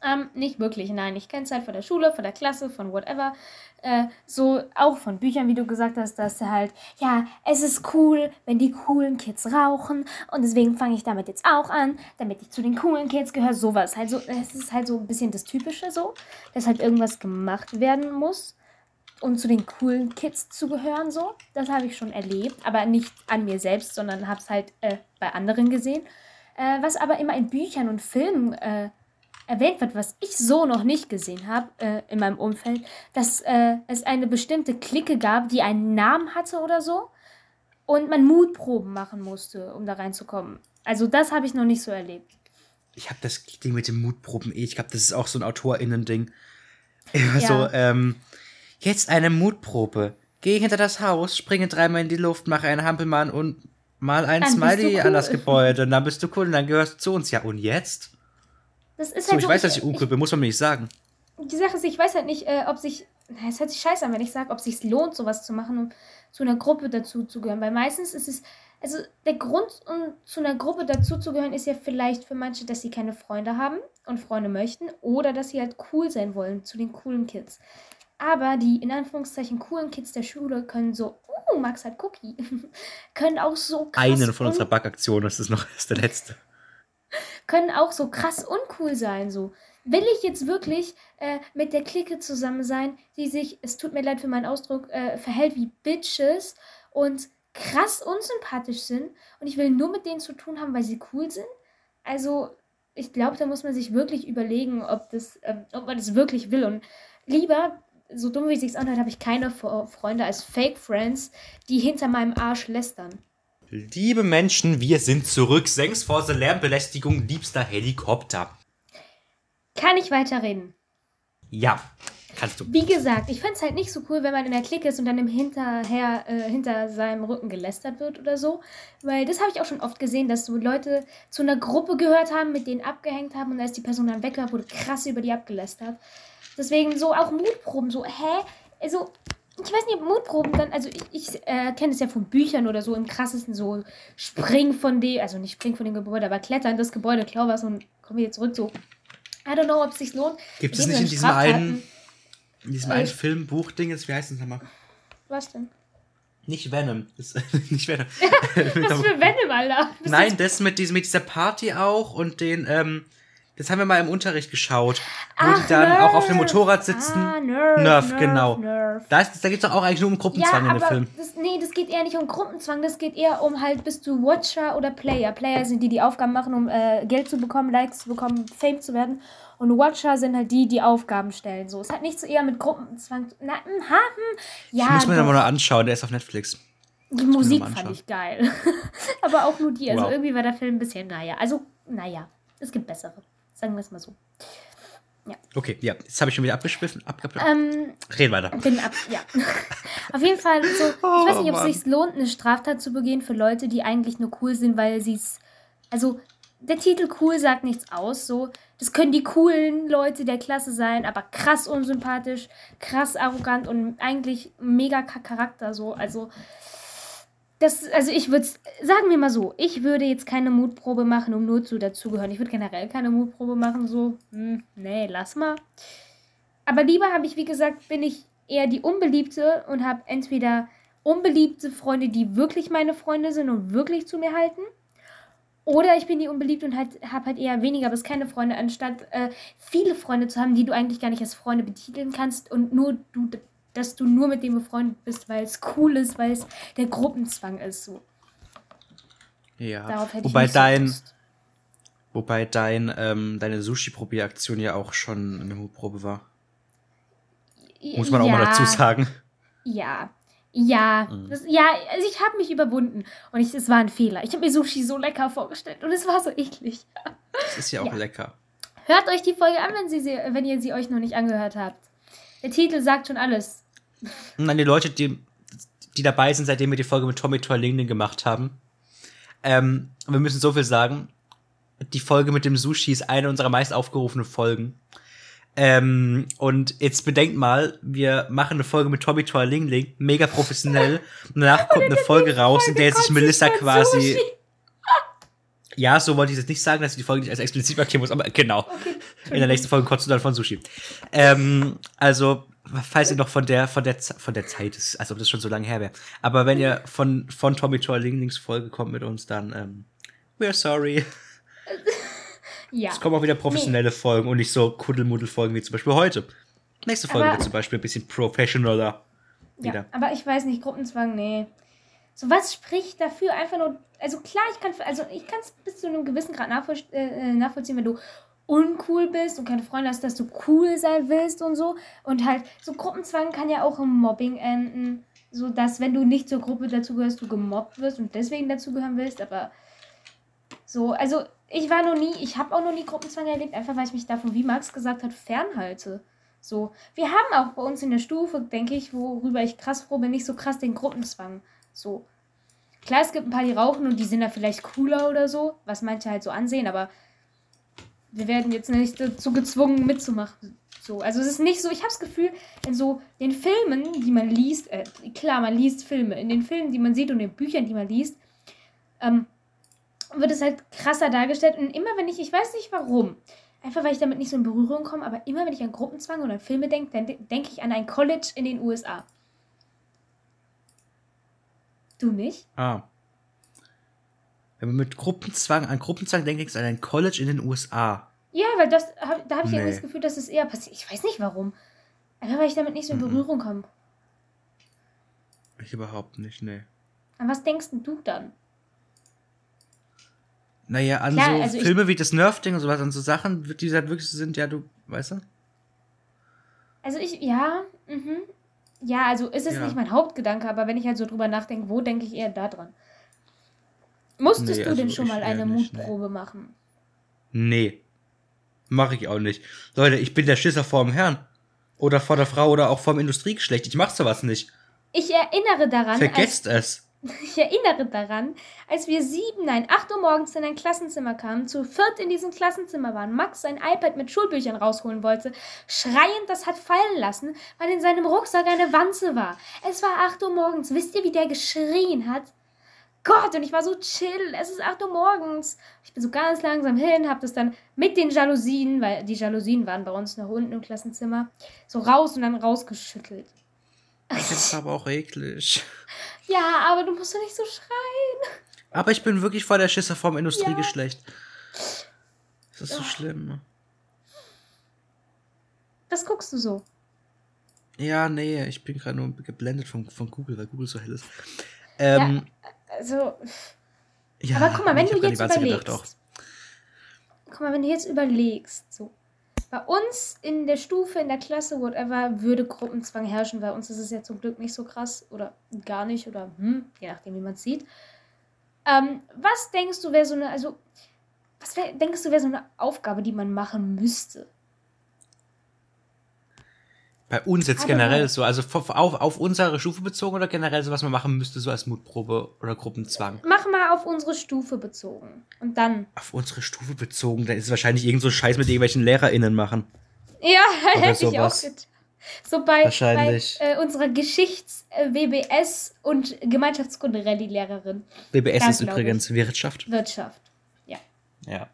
Ähm, nicht wirklich, nein. Ich kenne es halt von der Schule, von der Klasse, von whatever. Äh, so auch von Büchern, wie du gesagt hast, dass halt, ja, es ist cool, wenn die coolen Kids rauchen und deswegen fange ich damit jetzt auch an, damit ich zu den coolen Kids gehöre. Sowas. Halt es ist halt so ein bisschen das Typische so, dass halt irgendwas gemacht werden muss, um zu den coolen Kids zu gehören. So. Das habe ich schon erlebt, aber nicht an mir selbst, sondern habe es halt äh, bei anderen gesehen. Äh, was aber immer in Büchern und Filmen äh, erwähnt wird, was ich so noch nicht gesehen habe äh, in meinem Umfeld, dass äh, es eine bestimmte Clique gab, die einen Namen hatte oder so und man Mutproben machen musste, um da reinzukommen. Also das habe ich noch nicht so erlebt. Ich habe das Ding mit den Mutproben eh. Ich glaube, das ist auch so ein AutorInnen-Ding. Immer Ja. so, ähm, jetzt eine Mutprobe. Geh hinter das Haus, springe dreimal in die Luft, mache einen Hampelmann und mal ein Dann Smiley du an das cool. Gebäude. Und dann bist du cool und dann gehörst du zu uns. Ja, und jetzt? Das ist So, halt ich so, weiß, dass ich uncool bin, muss man mir nicht sagen. die Sache ist, ich weiß halt nicht, äh, ob sich, na, es hört sich scheiße an, wenn ich sage, ob sich lohnt, sowas zu machen, um zu einer Gruppe dazu zu gehören. Weil meistens ist es, also der Grund, um zu einer Gruppe dazu zu gehören, ist ja vielleicht für manche, dass sie keine Freunde haben und Freunde möchten oder dass sie halt cool sein wollen zu den coolen Kids. Aber die in Anführungszeichen coolen Kids der Schule können so, uh, Max hat Cookie, können auch so krass Einen von un- unserer Backaktionen, das ist noch das ist der letzte. Können auch so krass uncool sein. So. Will ich jetzt wirklich äh, mit der Clique zusammen sein, die sich, es tut mir leid für meinen Ausdruck, äh, verhält wie Bitches und krass unsympathisch sind und ich will nur mit denen zu tun haben, weil sie cool sind? Also, ich glaube, da muss man sich wirklich überlegen, ob, das, ähm, ob man das wirklich will. Und lieber, so dumm wie es sich anhört, habe ich keine Fre- Freunde als Fake Friends, die hinter meinem Arsch lästern. Liebe Menschen, wir sind zurück. Thanks for the Lärmbelästigung, liebster Helikopter. Kann ich weiterreden? Ja, kannst du. Wie gesagt, ich fände es halt nicht so cool, wenn man in der Clique ist und dann im Hinterher, äh, hinter seinem Rücken gelästert wird oder so. Weil das habe ich auch schon oft gesehen, dass so Leute zu einer Gruppe gehört haben, mit denen abgehängt haben und als die Person dann weg war, wurde krass über die abgelästert. Deswegen so auch Mutproben, so, hä? Also, ich weiß nicht, ob Mutproben dann, also ich, ich äh, kenne es ja von Büchern oder so, im krassesten so spring von dem, also nicht spring von dem Gebäude, aber klettern das Gebäude, klau was und kommen wieder zurück, so. I don't know, ob es sich lohnt. Gibt es nicht in diesem einen, in diesem Äh, einen Film, Buch, Ding, jetzt, wie heißt das nochmal? Was denn? Nicht Venom. Das, nicht Venom. Was für Venom, Alter? Bist Nein, das mit, diesem, mit dieser Party auch und den, ähm, das haben wir mal im Unterricht geschaut, wo Ach, die dann auch auf dem Nerf. Motorrad sitzen. Ah, Nerf, Nerf, genau. Nerf. Da, ist, da geht es doch auch eigentlich nur um Ja, Gruppenzwang in dem Film. das, nee, das geht eher nicht um Gruppenzwang, das geht eher um halt, bist du Watcher oder Player. Player sind die, die Aufgaben machen, um äh, Geld zu bekommen, Likes zu bekommen, Fame zu werden. Und Watcher sind halt die, die Aufgaben stellen. So, es hat nichts eher mit Gruppenzwang. zu- Na, hm, ha, hm. Ja, ich muss mir den mal noch anschauen, der ist auf Netflix. Die Musik fand ich geil. aber auch nur die. Also Wow. irgendwie war der Film ein bisschen, naja. Also, naja, es gibt bessere. Sagen wir es mal so. Okay, ja, jetzt habe ich schon wieder abgeschwiffen. Abge Ähm, Red weiter. bin ab, ja. Auf jeden Fall so, ich Oh, weiß nicht, ob es sich lohnt, eine Straftat zu begehen für Leute, die eigentlich nur cool sind, weil sie es, also der Titel cool sagt nichts aus, so, das können die coolen Leute der Klasse sein, aber krass unsympathisch, krass arrogant und eigentlich mega Charakter, so, also das, also ich würde sagen wir mal so, ich würde jetzt keine Mutprobe machen, um nur zu dazugehören. Ich würde generell keine Mutprobe machen, so, hm, nee, lass mal. Aber lieber habe ich, wie gesagt, bin ich eher die Unbeliebte und habe entweder unbeliebte Freunde, die wirklich meine Freunde sind und wirklich zu mir halten. Oder ich bin die unbeliebt und halt, habe halt eher weniger bis keine Freunde, anstatt äh, viele Freunde zu haben, die du eigentlich gar nicht als Freunde betiteln kannst und nur du, dass du nur mit dem befreundet bist, weil es cool ist, weil es der Gruppenzwang ist. So. Ja. Darauf hätte Wobei ich nicht so dein, wobei dein, ähm, deine Sushi-Probieraktion ja auch schon eine Mutprobe war. Muss man auch mal Ja, dazu sagen. Ja. Ja, Mhm. das, ja, also ich habe mich überwunden und ich, es war ein Fehler. Ich habe mir Sushi so lecker vorgestellt und es war so eklig. Das ist ja auch Ja. lecker. Hört euch die Folge an, wenn, sie, wenn ihr sie euch noch nicht angehört habt. Der Titel sagt schon alles. Und an die Leute, die, die dabei sind, seitdem wir die Folge mit Tommy Toilingden gemacht haben. Ähm, wir müssen so viel sagen. Die Folge mit dem Sushi ist eine unserer meist aufgerufenen Folgen. Ähm, und jetzt bedenkt mal, wir machen eine Folge mit Tommy Toilingling, mega professionell. Und danach kommt eine Folge raus, in der sich Melissa quasi. Ja, so wollte ich jetzt nicht sagen, dass ich die Folge nicht als explizit markieren muss, aber genau. In der nächsten Folge kotzt du dann von Sushi. Ähm, also, falls ihr noch von der, von der, von der Zeit ist, als ob das schon so lange her wäre. Aber wenn ihr von, von Tommy Toy Linglings Folge kommt mit uns, dann, ähm, we're sorry. Ja. Es kommen auch wieder professionelle Folgen und nicht so Kuddelmuddel-Folgen wie zum Beispiel heute. Nächste Folge Aber- wird zum Beispiel ein bisschen professioneller. Ja, Wieder. aber ich weiß nicht, Gruppenzwang, nee. So was spricht dafür einfach nur, also klar, ich kann, also ich kann es bis zu einem gewissen Grad nachvoll, äh, nachvollziehen, wenn du uncool bist und keine Freunde hast, dass du cool sein willst und so. Und halt, so Gruppenzwang kann ja auch im Mobbing enden. So dass, wenn du nicht zur Gruppe dazugehörst, du gemobbt wirst und deswegen dazugehören willst, aber so, also ich war noch nie, ich habe auch noch nie Gruppenzwang erlebt, einfach weil ich mich davon, wie Max gesagt hat, fernhalte. So, wir haben auch bei uns in der Stufe, denke ich, worüber ich krass froh bin, nicht so krass den Gruppenzwang. So. Klar, es gibt ein paar, die rauchen und die sind da vielleicht cooler oder so, was manche halt so ansehen, aber wir werden jetzt nicht dazu gezwungen mitzumachen. So, also es ist nicht so, ich habe das Gefühl, in so den Filmen, die man liest, äh, klar, man liest Filme, in den Filmen, die man sieht und in den Büchern, die man liest, ähm, wird es halt krasser dargestellt. Und immer wenn ich, ich weiß nicht warum, einfach weil ich damit nicht so in Berührung komme, aber immer wenn ich an Gruppenzwang oder an Filme denke, dann de- denke ich an ein College in den USA. Du nicht? Ah. Wenn man mit Gruppenzwang an Gruppenzwang denkt, denkst an ein College in den USA. Ja, weil das, da habe ich irgendwie Nee. das Gefühl, dass es eher passiert. Ich weiß nicht warum. Einfach weil ich damit nicht so in Mhm. Berührung komme. Ich überhaupt nicht, nee. An was denkst denn du dann? Naja, an Klar, so also Filme wie das Nerf-Ding und sowas, an so Sachen, die halt wirklich so sind, ja, du, weißt du? Also ich, ja, mhm. Ja, also ist es Ja. nicht mein Hauptgedanke, aber wenn ich halt so drüber nachdenke, wo denke ich eher da dran? Musstest Nee, du also denn schon mal eine nicht, Mutprobe machen? Nee. Mache ich auch nicht. Leute, ich bin der Schisser vorm Herrn. Oder vor der Frau oder auch vorm Industriegeschlecht. Ich mach sowas nicht. Ich erinnere daran, als, Vergesst es. ich erinnere daran, als wir sieben, nein, acht Uhr morgens in ein Klassenzimmer kamen, zu viert in diesem Klassenzimmer waren, Max sein iPad mit Schulbüchern rausholen wollte, schreiend das hat fallen lassen, weil in seinem Rucksack eine Wanze war. Es war acht Uhr morgens. Wisst ihr, wie der geschrien hat? Gott, und ich war so chill, es ist 8 Uhr morgens. Ich bin so ganz langsam hin, hab das dann mit den Jalousien, weil die Jalousien waren bei uns noch unten im Klassenzimmer, so raus und dann rausgeschüttelt. Das war aber auch eklig. Ja, aber du musst doch nicht so schreien. Aber ich bin wirklich voll der Schisser vorm Industriegeschlecht. Das ist so schlimm. Was guckst du so? Ja, nee, ich bin gerade nur geblendet von, von Google, weil Google so hell ist. Ähm, Also, ja, aber guck mal, wenn ich du jetzt überlegst. gedacht. Guck mal, wenn du jetzt überlegst, so. Bei uns in der Stufe, in der Klasse, whatever, würde Gruppenzwang herrschen. Bei uns ist es ja zum Glück nicht so krass oder gar nicht oder hm, je nachdem, wie man es sieht. Ähm, was denkst du, wäre so eine, also, was wär, denkst du, wäre so eine Aufgabe, die man machen müsste? Bei uns jetzt Aber- generell so, also auf, auf, unsere Stufe bezogen oder generell so, was man machen müsste, so als Mutprobe oder Gruppenzwang? Mach mal auf unsere Stufe bezogen. Und dann. Auf unsere Stufe bezogen, da ist es wahrscheinlich irgend so Scheiß mit irgendwelchen LehrerInnen machen. Ja, hätte ich auch sowas. get So bei, Wahrscheinlich. bei äh, unserer Geschichts-WBS- und Gemeinschaftskunde-Rallye-Lehrerin. Ja, ist übrigens Wirtschaft. Wirtschaft. Ja.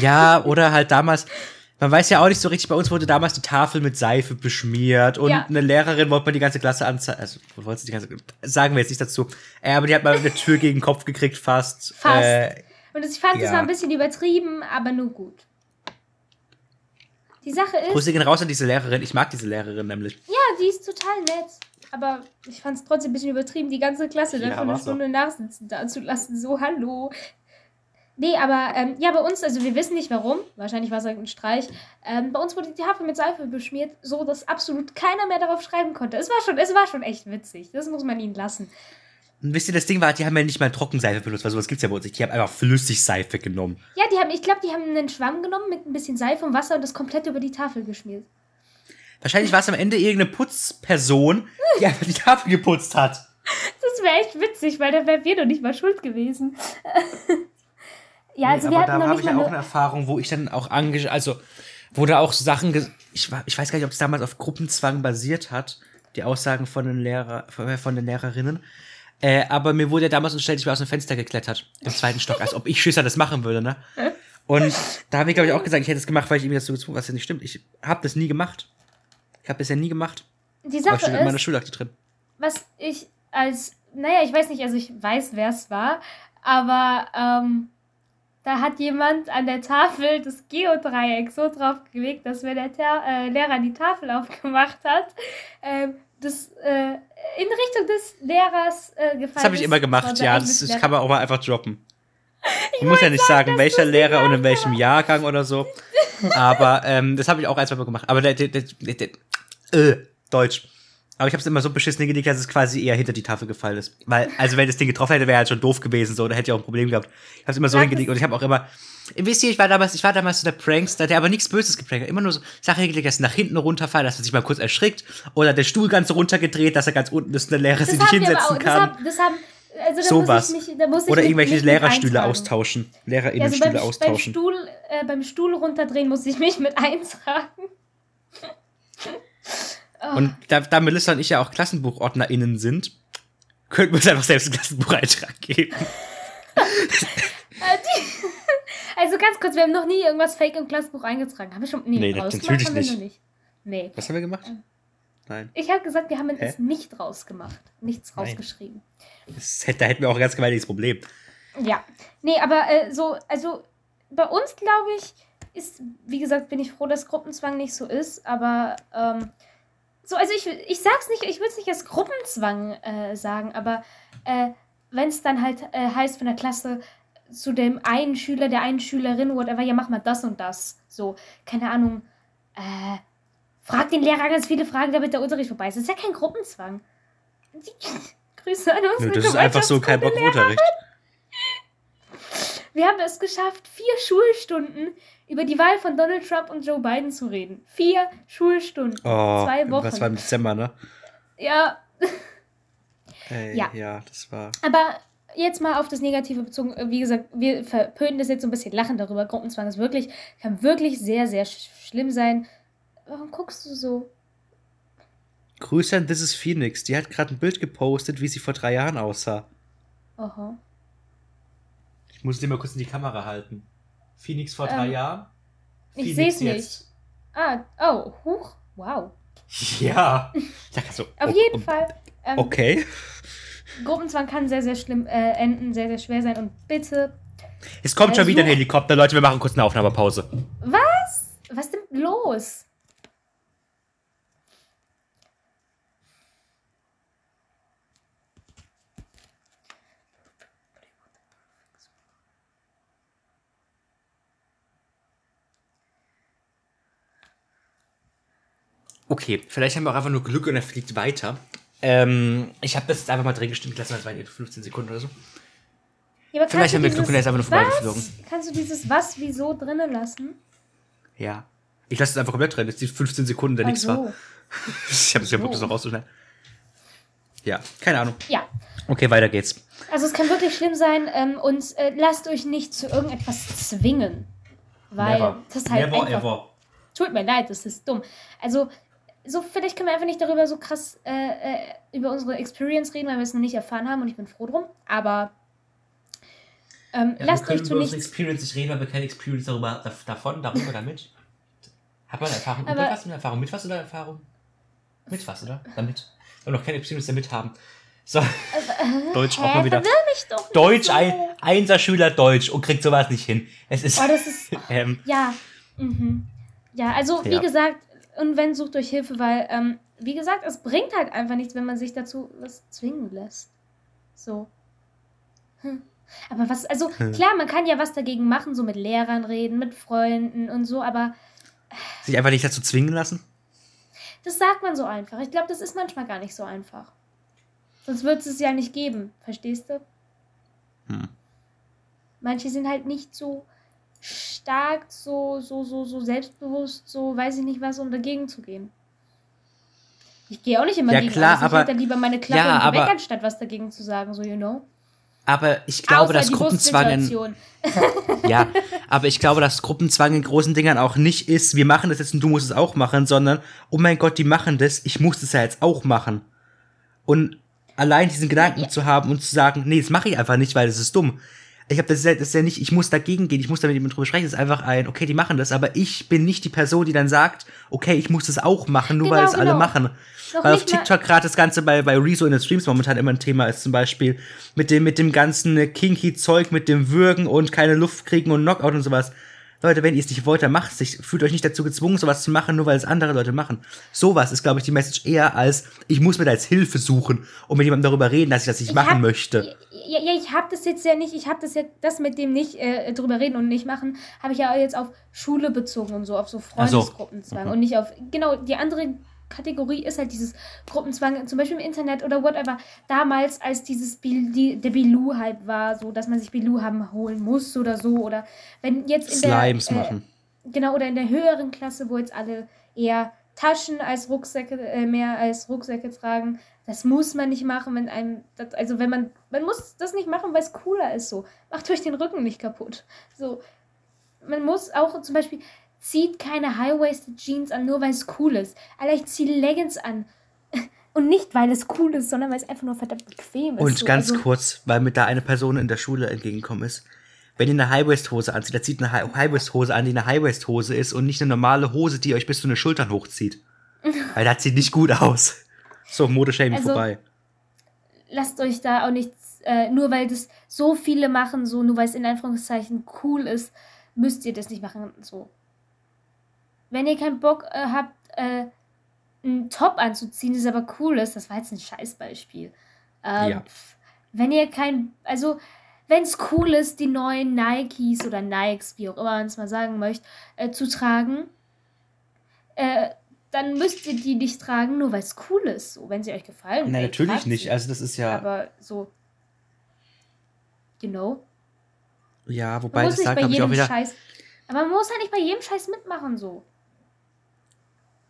Ja, oder halt damals, man weiß ja auch nicht so richtig, bei uns wurde damals die Tafel mit Seife beschmiert und Ja. eine Lehrerin wollte man die ganze Klasse anzeigen, also wollte sie die ganze, sagen wir jetzt nicht dazu, äh, aber die hat mal eine Tür gegen den Kopf gekriegt fast. Fast. Äh, Und ich fand, das Ja. war ein bisschen übertrieben, aber nur gut. Die Sache ist, Grüße gehen raus an diese Lehrerin, ich mag diese Lehrerin nämlich. ja, die ist total nett. Aber ich fand es trotzdem ein bisschen übertrieben, die ganze Klasse dann Ja, für eine. Stunde nachsitzen da zu lassen. So, hallo. Nee, aber ähm, ja, bei uns, also wir wissen nicht warum, wahrscheinlich war es ein Streich. Ähm, bei uns wurde die Tafel mit Seife beschmiert, so dass absolut keiner mehr darauf schreiben konnte. Es war schon, es war schon echt witzig. Das muss man ihnen lassen. Und wisst ihr, das Ding war, die haben ja nicht mal Trockenseife benutzt, weil sowas gibt's ja bei uns nicht. Die haben einfach Flüssigseife genommen. Ja, die haben, ich glaube, die haben einen Schwamm genommen mit ein bisschen Seife und Wasser und das komplett über die Tafel geschmiert. Wahrscheinlich war es am Ende irgendeine Putzperson, die einfach die Tafel geputzt hat. Das wäre echt witzig, weil dann wären wir doch nicht mal schuld gewesen. ja, also Nee, wir aber hatten da habe ich ja auch eine, Erfahrung, wo ich dann auch ange also wo da auch Sachen ich, ich weiß gar nicht, ob es damals auf Gruppenzwang basiert hat, die Aussagen von den Lehrer von, von den Lehrerinnen. Äh, aber mir wurde ja damals unterstellt, ich wäre aus dem Fenster geklettert im zweiten Stock, als ob ich Schisser das machen würde, ne? Und da habe ich glaube ich auch gesagt, ich hätte es gemacht, weil ich ihm dazu gezwungen, was ja nicht stimmt. Ich habe das nie gemacht. Ich habe das ja nie gemacht. die Sache steht in meiner ist, Schulakte drin. was ich als, naja, ich weiß nicht, also ich weiß, wer es war, aber ähm, da hat jemand an der Tafel das Geodreieck so drauf gelegt, dass wenn der Ta äh, Lehrer die Tafel aufgemacht hat, ähm, das äh, in Richtung des Lehrers äh, gefallen Das habe ich immer gemacht, ja. Das, das kann man auch mal einfach droppen. Ich muss ja nicht sagen, welcher Lehrer und in welchem Jahrgang oder so. Aber ähm, das habe ich auch ein, zwei Mal gemacht. Aber der, der, der, der äh, Deutsch. Aber ich habe es immer so beschissen hingelegt, dass es quasi eher hinter die Tafel gefallen ist. Weil, also wenn das Ding getroffen hätte, wäre halt schon doof gewesen, so, da hätte ich auch ein Problem gehabt. Ich habe es immer so Ja, hingelegt und ich habe auch immer, wisst ihr, ich war damals, ich war damals so der Prankster, der aber nichts Böses geprankt hat. Immer nur so Sachen hingelegt, dass nach hinten runterfallen, dass man sich mal kurz erschrickt. Oder der Stuhl ganz runtergedreht, dass er ganz unten ist und der Lehrer Das sich nicht hinsetzen auch. Das, kann. haben, das haben, also da Sowas. mich, da Oder mich irgendwelche mit Lehrerstühle austauschen. Also Lehrerinnenstühle beim, beim, austauschen. Stuhl, äh, beim Stuhl runterdrehen muss ich mich mit eintragen. Oh, Und da, da Melissa und ich ja auch KlassenbuchordnerInnen sind, könnten wir uns einfach selbst einen Klassenbucheintrag geben. also ganz kurz, wir haben noch nie irgendwas Fake im Klassenbuch eingetragen. Haben wir schon? Nee, Nee, natürlich haben wir nicht. noch nicht. Nee. Was haben wir gemacht? Nein. Ich habe gesagt, wir haben Hä? es nicht rausgemacht. Nichts Nein. rausgeschrieben. Das, hätte- da hätten wir auch ein ganz gewaltiges Problem. Ja. Nee, aber äh, so, also bei uns glaube ich, ist, wie gesagt, bin ich froh, dass Gruppenzwang nicht so ist, aber ähm, so, also ich, ich sag's nicht, ich will es nicht als Gruppenzwang äh, sagen, aber äh, wenn es dann halt äh, heißt von der Klasse zu dem einen Schüler, der einen Schülerin, whatever, ja, mach mal das und das. So, keine Ahnung, äh, frag den Lehrer ganz viele Fragen, damit der Unterricht vorbei ist. Das ist ja kein Gruppenzwang. Grüße an unsere Nö, das ist einfach so kein Bock Unterricht. Wir haben es geschafft, vier Schulstunden über die Wahl von Donald Trump und Joe Biden zu reden. Vier Schulstunden. Oh, Zwei Wochen. was war im Dezember, ne? Ja, Ey, Ja. ja, das war. aber jetzt mal auf das Negative bezogen. Wie gesagt, wir verpönen das jetzt so ein bisschen lachen darüber. Gruppenzwang ist wirklich, kann wirklich sehr, sehr sch schlimm sein. Warum guckst du so? Grüße an This is Phoenix. Die hat gerade ein Bild gepostet, wie sie vor drei Jahren aussah. Aha. Ich muss dir mal kurz in die Kamera halten. Phoenix vor drei Ähm, Jahren? Ich Phoenix sehe es nicht. Ah, oh, huch. Wow. Ja. Dachte so, Auf oh, jeden oh, Fall. Ähm, Okay. Gruppenzwang kann sehr, sehr schlimm äh, enden, sehr, sehr schwer sein. Und bitte, Es kommt schon Äh, wieder ein Helikopter. Leute, wir machen kurz eine Aufnahmepause. was? Was ist denn los? Okay, vielleicht haben wir auch einfach nur Glück und er fliegt weiter. Ähm, ich habe das jetzt einfach mal drin gestimmt lassen, das waren jetzt 15 Sekunden oder so. Ja, aber Vielleicht haben wir Glück und er ist einfach nur vorbeigeflogen. Kannst du dieses was, wieso drinnen lassen? Ja. Ich lasse es einfach komplett drin. Sind die 15 Sekunden, der Ach nichts so. war. Ich habe es ja wirklich noch rauszuschneiden. Ja, keine Ahnung. Ja, Okay, weiter geht's. also es kann wirklich schlimm sein ähm, und äh, lasst euch nicht zu irgendetwas zwingen. Weil das ist halt einfach... Tut mir leid, das ist dumm. Also, so, vielleicht können wir einfach nicht darüber so krass äh, äh, über unsere Experience reden, weil wir es noch nicht erfahren haben und ich bin froh drum. Aber ähm, Ja, lasst wir euch können zu über unsere nichts. Experience nicht reden, weil wir keine Experience darüber, da- davon, darüber, damit. Hat man Erfahrung über Aber- was? Mit Erfahrung mit was oder Erfahrung? Mit was, oder? Damit. Wir noch keine Experience damit haben. So, Deutsch auch Hä, mal wieder. Deutsch, so. ein, Einser-Schüler Deutsch und kriegt sowas nicht hin. Es ist. Oh, das ist. ähm, Ja. Mhm. Ja, also wie Ja. gesagt, und wenn sucht euch Hilfe, weil, ähm, wie gesagt, es bringt halt einfach nichts, wenn man sich dazu was zwingen lässt. So. Hm. Aber was, also klar, man kann ja was dagegen machen, so mit Lehrern reden, mit Freunden und so, aber sich einfach nicht dazu zwingen lassen. das sagt man so einfach. Ich glaube, das ist manchmal gar nicht so einfach. Sonst wird es es ja nicht geben, verstehst du? Hm. Manche sind halt nicht so stark, so, so, so, so selbstbewusst, so weiß ich nicht was, um dagegen zu gehen. Ich gehe auch nicht immer Ja, gegen klar, alles. Ich aber- lieber meine Klappe Ja, geh weg, aber- anstatt was dagegen zu sagen, so, you know. Aber ich glaube, Außer dass Gruppenzwang in. Ja, aber ich glaube, dass Gruppenzwang in großen Dingern auch nicht ist, wir machen das jetzt und du musst es auch machen, sondern, oh mein Gott, die machen das, ich muss das ja jetzt auch machen. Und allein diesen Gedanken Ja. zu haben und zu sagen, nee, das mache ich einfach nicht, weil das ist dumm. Ich habe das, ist ja- das ist ja nicht, ich muss dagegen gehen, ich muss da mit jemandem drüber sprechen, das ist einfach ein, okay, die machen das, aber ich bin nicht die Person, die dann sagt, okay, ich muss das auch machen, nur weil Genau, es alle genau. machen. Noch Weil auf TikTok gerade das Ganze bei, bei Rezo in den Streams momentan immer ein Thema ist, zum Beispiel mit dem, mit dem ganzen kinky Zeug, mit dem Würgen und keine Luft kriegen und Knockout und sowas. Leute, wenn ihr es nicht wollt, dann macht es nicht. Fühlt euch nicht dazu gezwungen, sowas zu machen, nur weil es andere Leute machen. Sowas ist, glaube ich, die Message eher als, ich muss mir da jetzt Hilfe suchen und mit jemandem darüber reden, dass ich das nicht Ich machen hab- möchte. Ja, ja, ich habe das jetzt ja nicht, ich habe das ja, das mit dem nicht äh, drüber reden und nicht machen, habe ich ja jetzt auf Schule bezogen und so, auf so Ach so. Freundesgruppenzwang Mhm. und nicht auf, genau, die andere Kategorie ist halt dieses Gruppenzwang, zum Beispiel im Internet oder whatever. Damals, als dieses Bil die, der Bilou-Hype war, so, dass man sich Bilou haben holen muss oder so, oder wenn jetzt in Slimes der, äh, machen. Genau, oder in der höheren Klasse, wo jetzt alle eher Taschen als Rucksäcke, äh, mehr als Rucksäcke tragen. Das muss man nicht machen, wenn einem, das, also wenn man, man muss das nicht machen, weil es cooler ist so. Macht euch den Rücken nicht kaputt. So, man muss auch zum Beispiel, zieht keine High-Waisted Jeans an, nur weil es cool ist. Alter, ich ziehe Leggings an. Und nicht, weil es cool ist, sondern weil es einfach nur verdammt bequem ist. Und so. ganz also, kurz, weil mir da eine Person in der Schule entgegengekommen ist. Wenn ihr eine High-Waist-Hose anzieht, dann zieht eine Hi- High-Waist-Hose an, die eine High-Waist-Hose ist und nicht eine normale Hose, die euch bis zu den Schultern hochzieht. Weil das sieht nicht gut aus. So, Modeshaming Also, vorbei. lasst euch da auch nichts, äh, nur weil das so viele machen, so nur weil es in Anführungszeichen cool ist, müsst ihr das nicht machen. So. Wenn ihr keinen Bock äh, habt, äh, einen Top anzuziehen, das aber cool ist, das war jetzt ein Scheißbeispiel. Ähm, Ja. Wenn ihr kein, also wenn es cool ist, die neuen Nikes oder Nikes, wie auch immer man es mal sagen möchte, äh, zu tragen, äh, dann müsst ihr die nicht tragen, nur weil es cool ist. So, wenn sie euch gefallen. Nein, natürlich nicht. sie. Also das ist ja, Aber so, you know. ja, Man wobei muss das nicht sagt, bei glaube ich, auch wieder. Scheiß. Aber man muss halt nicht bei jedem Scheiß mitmachen, so.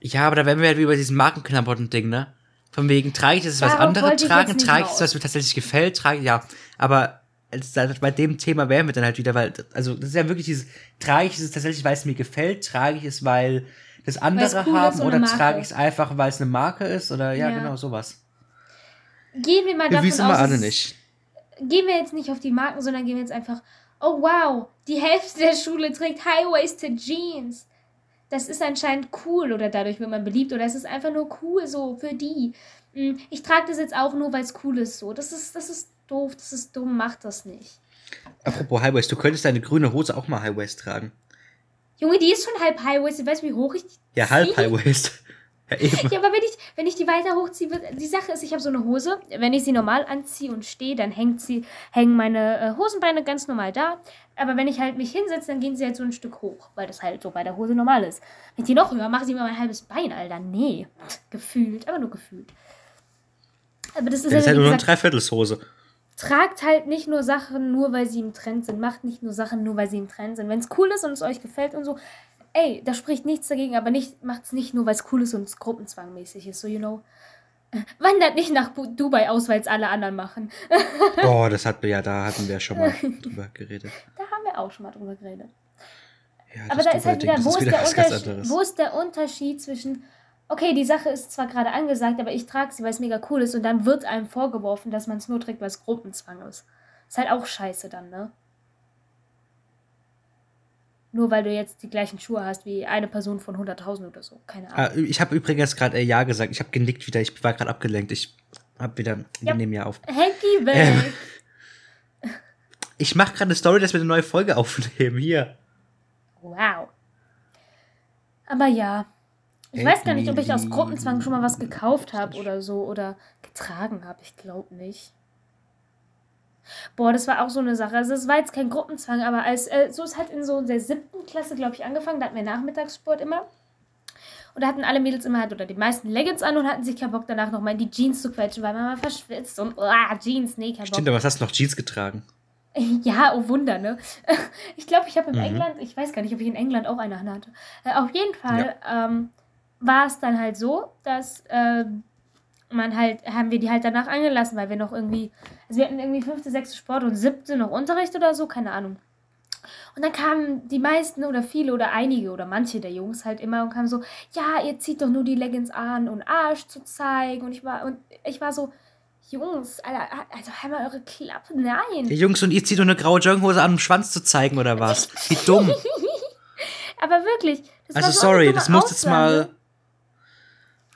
Ja, aber da wären wir halt wie bei diesem Markenklamotten-Ding, ne? Von wegen, trage ich das, was Darauf andere ich tragen, trage ich das, was mir tatsächlich gefällt, trage ja. Aber bei dem Thema wären wir dann halt wieder, weil, also das ist ja wirklich dieses, trage ich es tatsächlich, weil es mir gefällt, trage ich es, weil das andere cool haben oder Marke. trage ich es einfach, weil es eine Marke ist oder ja, Ja. genau, sowas. Gehen wir mal Wir davon aus, wir alle nicht. Gehen wir jetzt nicht auf die Marken, sondern gehen wir jetzt einfach, oh wow, die Hälfte der Schule trägt High-Waisted Jeans. Das ist anscheinend cool oder dadurch wird man beliebt oder es ist einfach nur cool so für die. Hm, Ich trage das jetzt auch nur, weil es cool ist so. Das ist, das ist doof, das ist dumm, macht das nicht. Apropos Highwaist, du könntest deine grüne Hose auch mal Highwaist tragen. Junge, die ist schon halb High-Waisted, weißt du, wie hoch ich die Ja, halb ziehe? Highwaist. Ja, eben. Ja, aber wenn ich, wenn ich die weiter hochziehe, die Sache ist, ich habe so eine Hose. Wenn ich sie normal anziehe und stehe, dann hängt sie, hängen meine äh, Hosenbeine ganz normal da. Aber wenn ich halt mich hinsetze, dann gehen sie halt so ein Stück hoch, weil das halt so bei der Hose normal ist. Wenn ich die noch höher mache, sie mir mein halbes Bein, Alter. Nee, gefühlt, aber nur gefühlt. Aber das ist Das ist ja, halt wie nur eine gesagt, Dreiviertelshose. tragt halt nicht nur Sachen, nur weil sie im Trend sind. Macht nicht nur Sachen, nur weil sie im Trend sind. Wenn es cool ist und es euch gefällt und so, ey, da spricht nichts dagegen, aber nicht, macht's nicht nur, weil es cool ist und es gruppenzwangmäßig ist, so, you know. Wandert nicht nach Dubai aus, weil es alle anderen machen. Oh, das hat ja, da hatten wir schon mal drüber geredet. Da haben wir auch schon mal drüber geredet. Ja, Aber da ist halt wieder, wo ist, der was ganz Unterschied, anderes. wo ist der Unterschied zwischen, okay, die Sache ist zwar gerade angesagt, aber ich trage sie, weil es mega cool ist und dann wird einem vorgeworfen, dass man es nur trägt, weil es Gruppenzwang ist. Ist halt auch scheiße dann, ne? Nur weil du jetzt die gleichen Schuhe hast wie eine Person von 100.000 oder so. Keine Ahnung. Ah, ich habe übrigens gerade äh, Ja gesagt. Ich habe genickt wieder. Ich war gerade abgelenkt. Ich habe wieder. Wir Ja. nehmen ja auf. Handy weg! Ähm. Ich mache gerade eine Story, dass wir eine neue Folge aufnehmen. Hier. Wow. Aber ja. Ich weiß gar nicht, ob ich aus. Gruppenzwang schon mal was gekauft habe oder so oder getragen habe. Ich glaube nicht. Boah, das war auch so eine Sache. Also es war jetzt kein Gruppenzwang, aber als äh, so ist halt in so der siebten Klasse, glaube ich, angefangen. Da hatten wir Nachmittagssport immer. Und da hatten alle Mädels immer halt oder die meisten Leggings an und hatten sich keinen Bock danach nochmal in die Jeans zu quetschen, weil man mal verschwitzt und ah, Jeans, nee, kein Bock. Stimmt, aber was hast du noch Jeans getragen? Ja, oh Wunder, ne? Ich glaube, ich habe in Mhm. England, ich weiß gar nicht, ob ich in England auch eine hatte. Äh, auf jeden Fall ähm, war es dann halt so, dass ähm, man halt, haben wir die halt danach angelassen, weil wir noch irgendwie, also wir hatten irgendwie fünfte, sechste Sport und siebte noch Unterricht oder so, keine Ahnung. Und dann kamen die meisten oder viele oder einige oder manche der Jungs halt immer und kamen so, ja, ihr zieht doch nur die Leggings an, um Arsch zu zeigen. Und ich war, und ich war so, Jungs, Alter, also halt mal eure Klappe, nein. Ja, Jungs, und ihr zieht doch eine graue Jogginghose an, um Schwanz zu zeigen, oder was? Wie dumm. Aber wirklich. Das Also so sorry, das muss jetzt mal.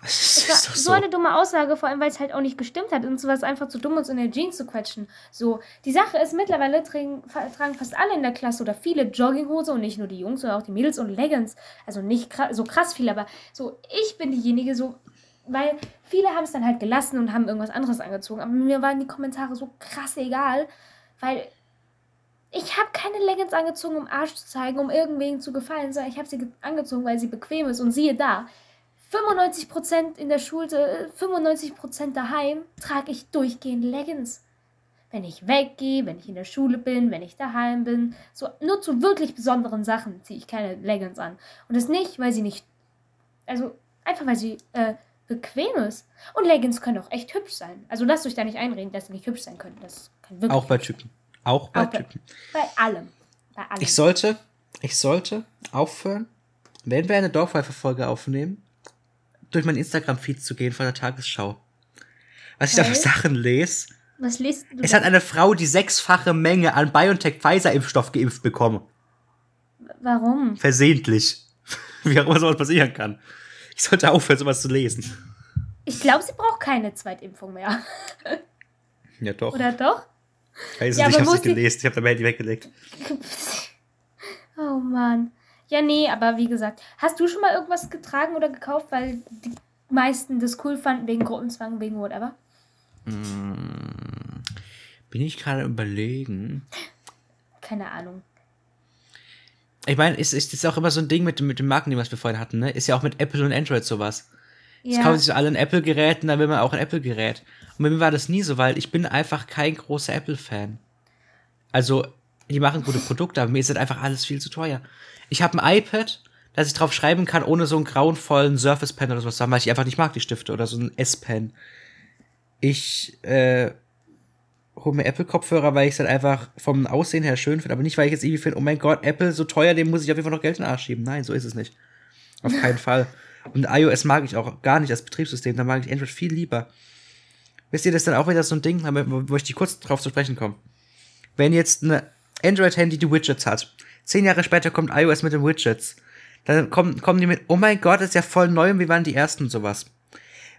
Das Es war so so. eine dumme Aussage, vor allem weil es halt auch nicht gestimmt hat. Und so es einfach zu dumm, uns in der Jeans zu quetschen. So, die Sache ist, mittlerweile tragen, tragen fast alle in der Klasse oder viele Jogginghose und nicht nur die Jungs, sondern auch die Mädels und Leggings. Also nicht kra so krass viel, aber so, ich bin diejenige, so, weil viele haben es dann halt gelassen und haben irgendwas anderes angezogen. Aber mir waren die Kommentare so krass egal, weil ich habe keine Leggings angezogen, um Arsch zu zeigen, um irgendwen zu gefallen, sondern ich habe sie ge- angezogen, weil sie bequem ist. Und siehe da, 95% in der Schule, 95% daheim trage ich durchgehend Leggings. Wenn ich weggehe, wenn ich in der Schule bin, wenn ich daheim bin. So, nur zu wirklich besonderen Sachen ziehe ich keine Leggings an. Und das nicht, weil sie nicht. Also, einfach weil sie äh, bequem ist. Und Leggings können auch echt hübsch sein. Also lasst euch da nicht einreden, dass sie nicht hübsch sein können. Das kann wirklich Auch bei Typen. Auch bei Auch bei- Typen. Bei allem. Bei allem. Ich sollte, ich sollte aufhören, wenn wir eine Dorfpfeife-Folge aufnehmen, durch meinen Instagram-Feed zu gehen von der Tagesschau. Was ich da für? Sachen lese. Was liest du? Es hat eine Frau die sechsfache Menge an BioNTech-Pfizer-Impfstoff geimpft bekommen. Warum? Versehentlich. Wie auch immer sowas passieren kann. Ich sollte aufhören, sowas zu lesen. Ich glaube, sie braucht keine Zweitimpfung mehr. Ja, doch. Oder doch? Weiß Ja, nicht, ich nicht die- gelesen. Ich hab mein Handy weggelegt. Oh Mann. Ja, nee, aber wie gesagt, hast du schon mal irgendwas getragen oder gekauft, weil die meisten das cool fanden, wegen Gruppenzwang, wegen whatever? Bin ich gerade überlegen. Keine Ahnung. Ich meine, ist, ist das auch immer so ein Ding mit, dem- mit dem Marketing, was wir vorhin hatten, ne? Ist ja auch mit Apple und Android sowas. Jetzt Ja. kaufen sich alle ein Apple-Gerät und dann will man auch ein Apple-Gerät. Und bei mir war das nie so, weil ich bin einfach kein großer Apple-Fan. Also, die machen gute Produkte, aber mir ist das einfach alles viel zu teuer. Ich habe ein iPad, dass ich drauf schreiben kann, ohne so einen grauenvollen Surface Pen oder sowas zu haben, weil ich einfach nicht mag, die Stifte oder so ein S-Pen. Ich äh, hole mir Apple-Kopfhörer, weil ich es halt einfach vom Aussehen her schön finde, aber nicht, weil ich jetzt irgendwie finde, oh mein Gott, Apple so teuer, dem muss ich auf jeden Fall noch Geld in den Arsch schieben. Nein, so ist es nicht. Auf keinen Fall. Und iOS mag ich auch gar nicht als Betriebssystem, da mag ich Android viel lieber. Wisst ihr, das ist dann auch wieder so ein Ding, wo wo ich die kurz drauf zu sprechen komme. Wenn jetzt ein Android-Handy die Widgets hat, zehn Jahre später kommt iOS mit den Widgets, dann kommen, kommen die mit, oh mein Gott, das ist ja voll neu und wie waren die ersten und sowas.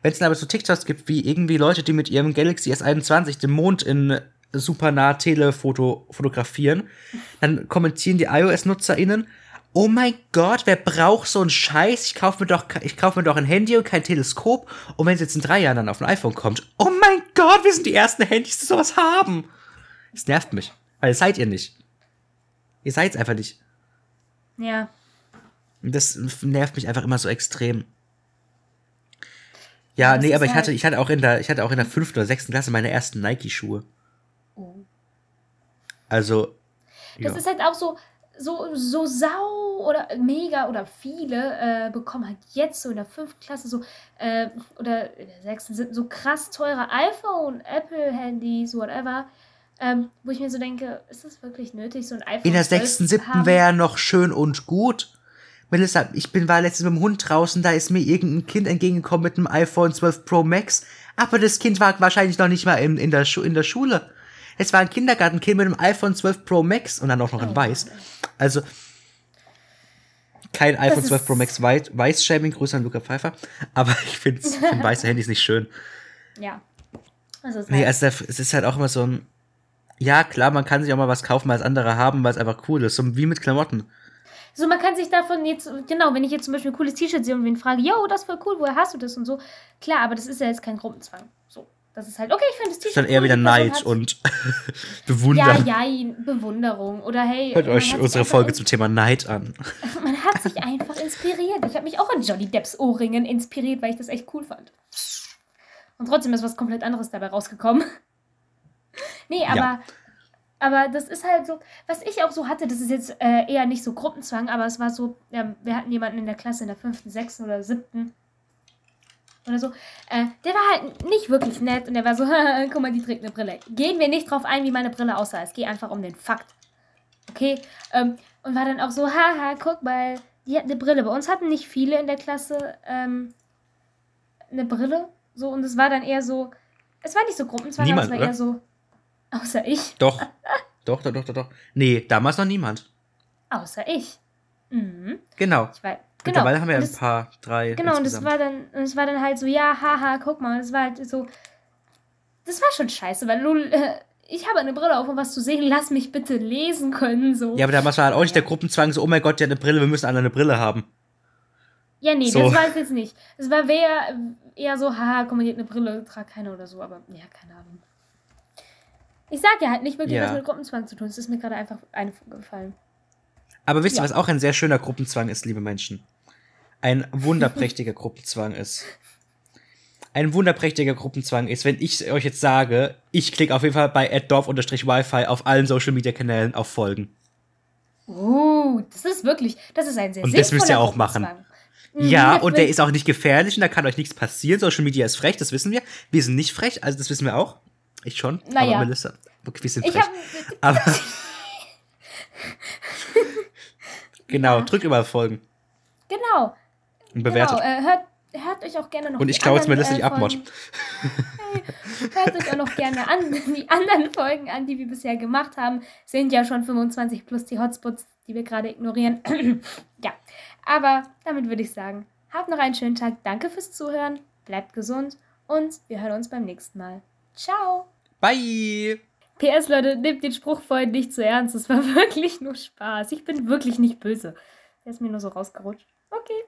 Wenn es dann aber so TikToks gibt, wie irgendwie Leute, die mit ihrem Galaxy S21 den Mond in super nah Telefoto fotografieren, dann kommentieren die iOS-NutzerInnen, oh mein Gott, wer braucht so einen Scheiß? Ich kaufe mir doch, ich kaufe mir doch ein Handy und kein Teleskop. Und wenn es jetzt in drei Jahren dann auf ein iPhone kommt, oh mein Gott, wir sind die ersten Handys, die sowas haben. Das nervt mich. Weil das seid ihr nicht. Ihr seid's einfach nicht. Ja. Und das nervt mich einfach immer so extrem. Ja, Das nee, aber ich halt- hatte, ich hatte auch in der, ich hatte auch in der fünften oder sechsten Klasse meine ersten Nike-Schuhe. Oh. Also, Das ja. ist halt auch so, so, so sau oder mega oder viele äh, bekommen halt jetzt so in der fünften Klasse so äh, oder in der sechsten sind so krass teure iPhone, Apple-Handys, whatever. Ähm, wo ich mir so denke, ist das wirklich nötig, so ein iPhone in der 12 sechsten, siebten wäre noch schön und gut. Melissa, ich bin war letztens mit dem Hund draußen, da ist mir irgendein Kind entgegengekommen mit einem iPhone 12 Pro Max, aber das Kind war wahrscheinlich noch nicht mal in, in, der, Schu in der Schule. Es war ein Kindergartenkind mit einem iPhone 12 Pro Max und dann auch noch in Oh weiß. Also kein iPhone ist- 12 Pro Max Weiß- Weiß-Shaming, Grüße an Luca Pfeiffer, aber ich finde find weiße Handys nicht schön. Ja. Also, Nee, also es ist halt auch immer so ein. Ja, klar, man kann sich auch mal was kaufen, es andere haben, weil es einfach cool ist. So wie mit Klamotten. so, man kann sich davon jetzt, genau, wenn ich jetzt zum Beispiel ein cooles T-Shirt sehe und wen frage, yo, das ist voll cool, woher hast du das und so. Klar, aber das ist ja jetzt kein Gruppenzwang. So. Das ist halt, okay, ich finde das Das T-Shirt. ist dann eher cool, wieder Person Neid und Ja, Bewundern. ja, Bewunderung. Oder hey. Hört euch unsere Folge zum Thema Neid an. Man hat sich einfach inspiriert. Ich habe mich auch an Johnny Depps Ohrringen inspiriert, weil ich das echt cool fand. Und trotzdem ist was komplett anderes dabei rausgekommen. Nee, aber, Ja. aber das ist halt so, was ich auch so hatte, das ist jetzt äh, eher nicht so Gruppenzwang, aber es war so, ähm, wir hatten jemanden in der Klasse in der fünften, sechsten oder siebten oder so, äh, der war halt nicht wirklich nett und der war so, guck mal, die trägt eine Brille. Gehen wir nicht drauf ein, wie meine Brille aussah. Es geht einfach um den Fakt. Okay? Ähm, und war dann auch so, haha, guck mal, die hat eine Brille. Bei uns hatten nicht viele in der Klasse ähm, eine Brille. So, und es war dann eher so, es war nicht so Gruppenzwang, es war oder? eher so, außer ich, Doch. Doch, doch, doch, doch, doch. Nee, damals noch niemand. außer ich. Mhm. Genau. Ich war, genau. Mittlerweile haben wir Und ein paar, drei. Genau, und es insgesamt. war dann, und es war dann halt so, ja, haha, guck mal, das war halt so, das war schon scheiße, weil du, äh, ich habe eine Brille auf, um was zu sehen, lass mich bitte lesen können, so. Ja, aber damals war halt auch nicht der Gruppenzwang so, oh mein Gott, hat eine Brille, wir müssen alle eine Brille haben. Ja, nee, So. das war es jetzt nicht. Es war eher, eher so, haha, komm, die hat eine Brille, trag keine oder so, aber ja, keine Ahnung. Ich sag ja halt nicht wirklich Ja. was mit Gruppenzwang zu tun. Es ist mir gerade einfach eingefallen. Aber wisst ihr, Ja. was auch ein sehr schöner Gruppenzwang ist, liebe Menschen? Ein wunderprächtiger Gruppenzwang ist. Ein wunderprächtiger Gruppenzwang ist, wenn ich euch jetzt sage, ich klicke auf jeden Fall bei addorf-wifi auf allen Social Media Kanälen auf Folgen. Uh, das ist wirklich, das ist ein sehr Und das müsst ihr auch machen. Mhm, Ja, das und der ist auch nicht gefährlich und da kann euch nichts passieren. Social Media ist frech, das wissen wir. Wir sind nicht frech, also das wissen wir auch. Ich schon, Naja. aber Melissa. Okay, wir sind Ich frech. aber genau, Ja. drückt überall Folgen genau, und bewertet. genau, äh, hört, hört euch auch gerne noch und ich glaube jetzt Melissa nicht äh. Folgen- Hört euch auch noch gerne an. Die anderen Folgen an, die wir bisher gemacht haben, sind ja schon 25 plus die Hotspots, die wir gerade ignorieren. ja, aber damit würde ich sagen, habt noch einen schönen Tag. Danke fürs Zuhören. Bleibt gesund und wir hören uns beim nächsten Mal. Ciao. Bye! PS, Leute, nehmt den Spruch vorhin nicht zu ernst. Es war wirklich nur Spaß. Ich bin wirklich nicht böse. Der ist mir nur so rausgerutscht. Okay.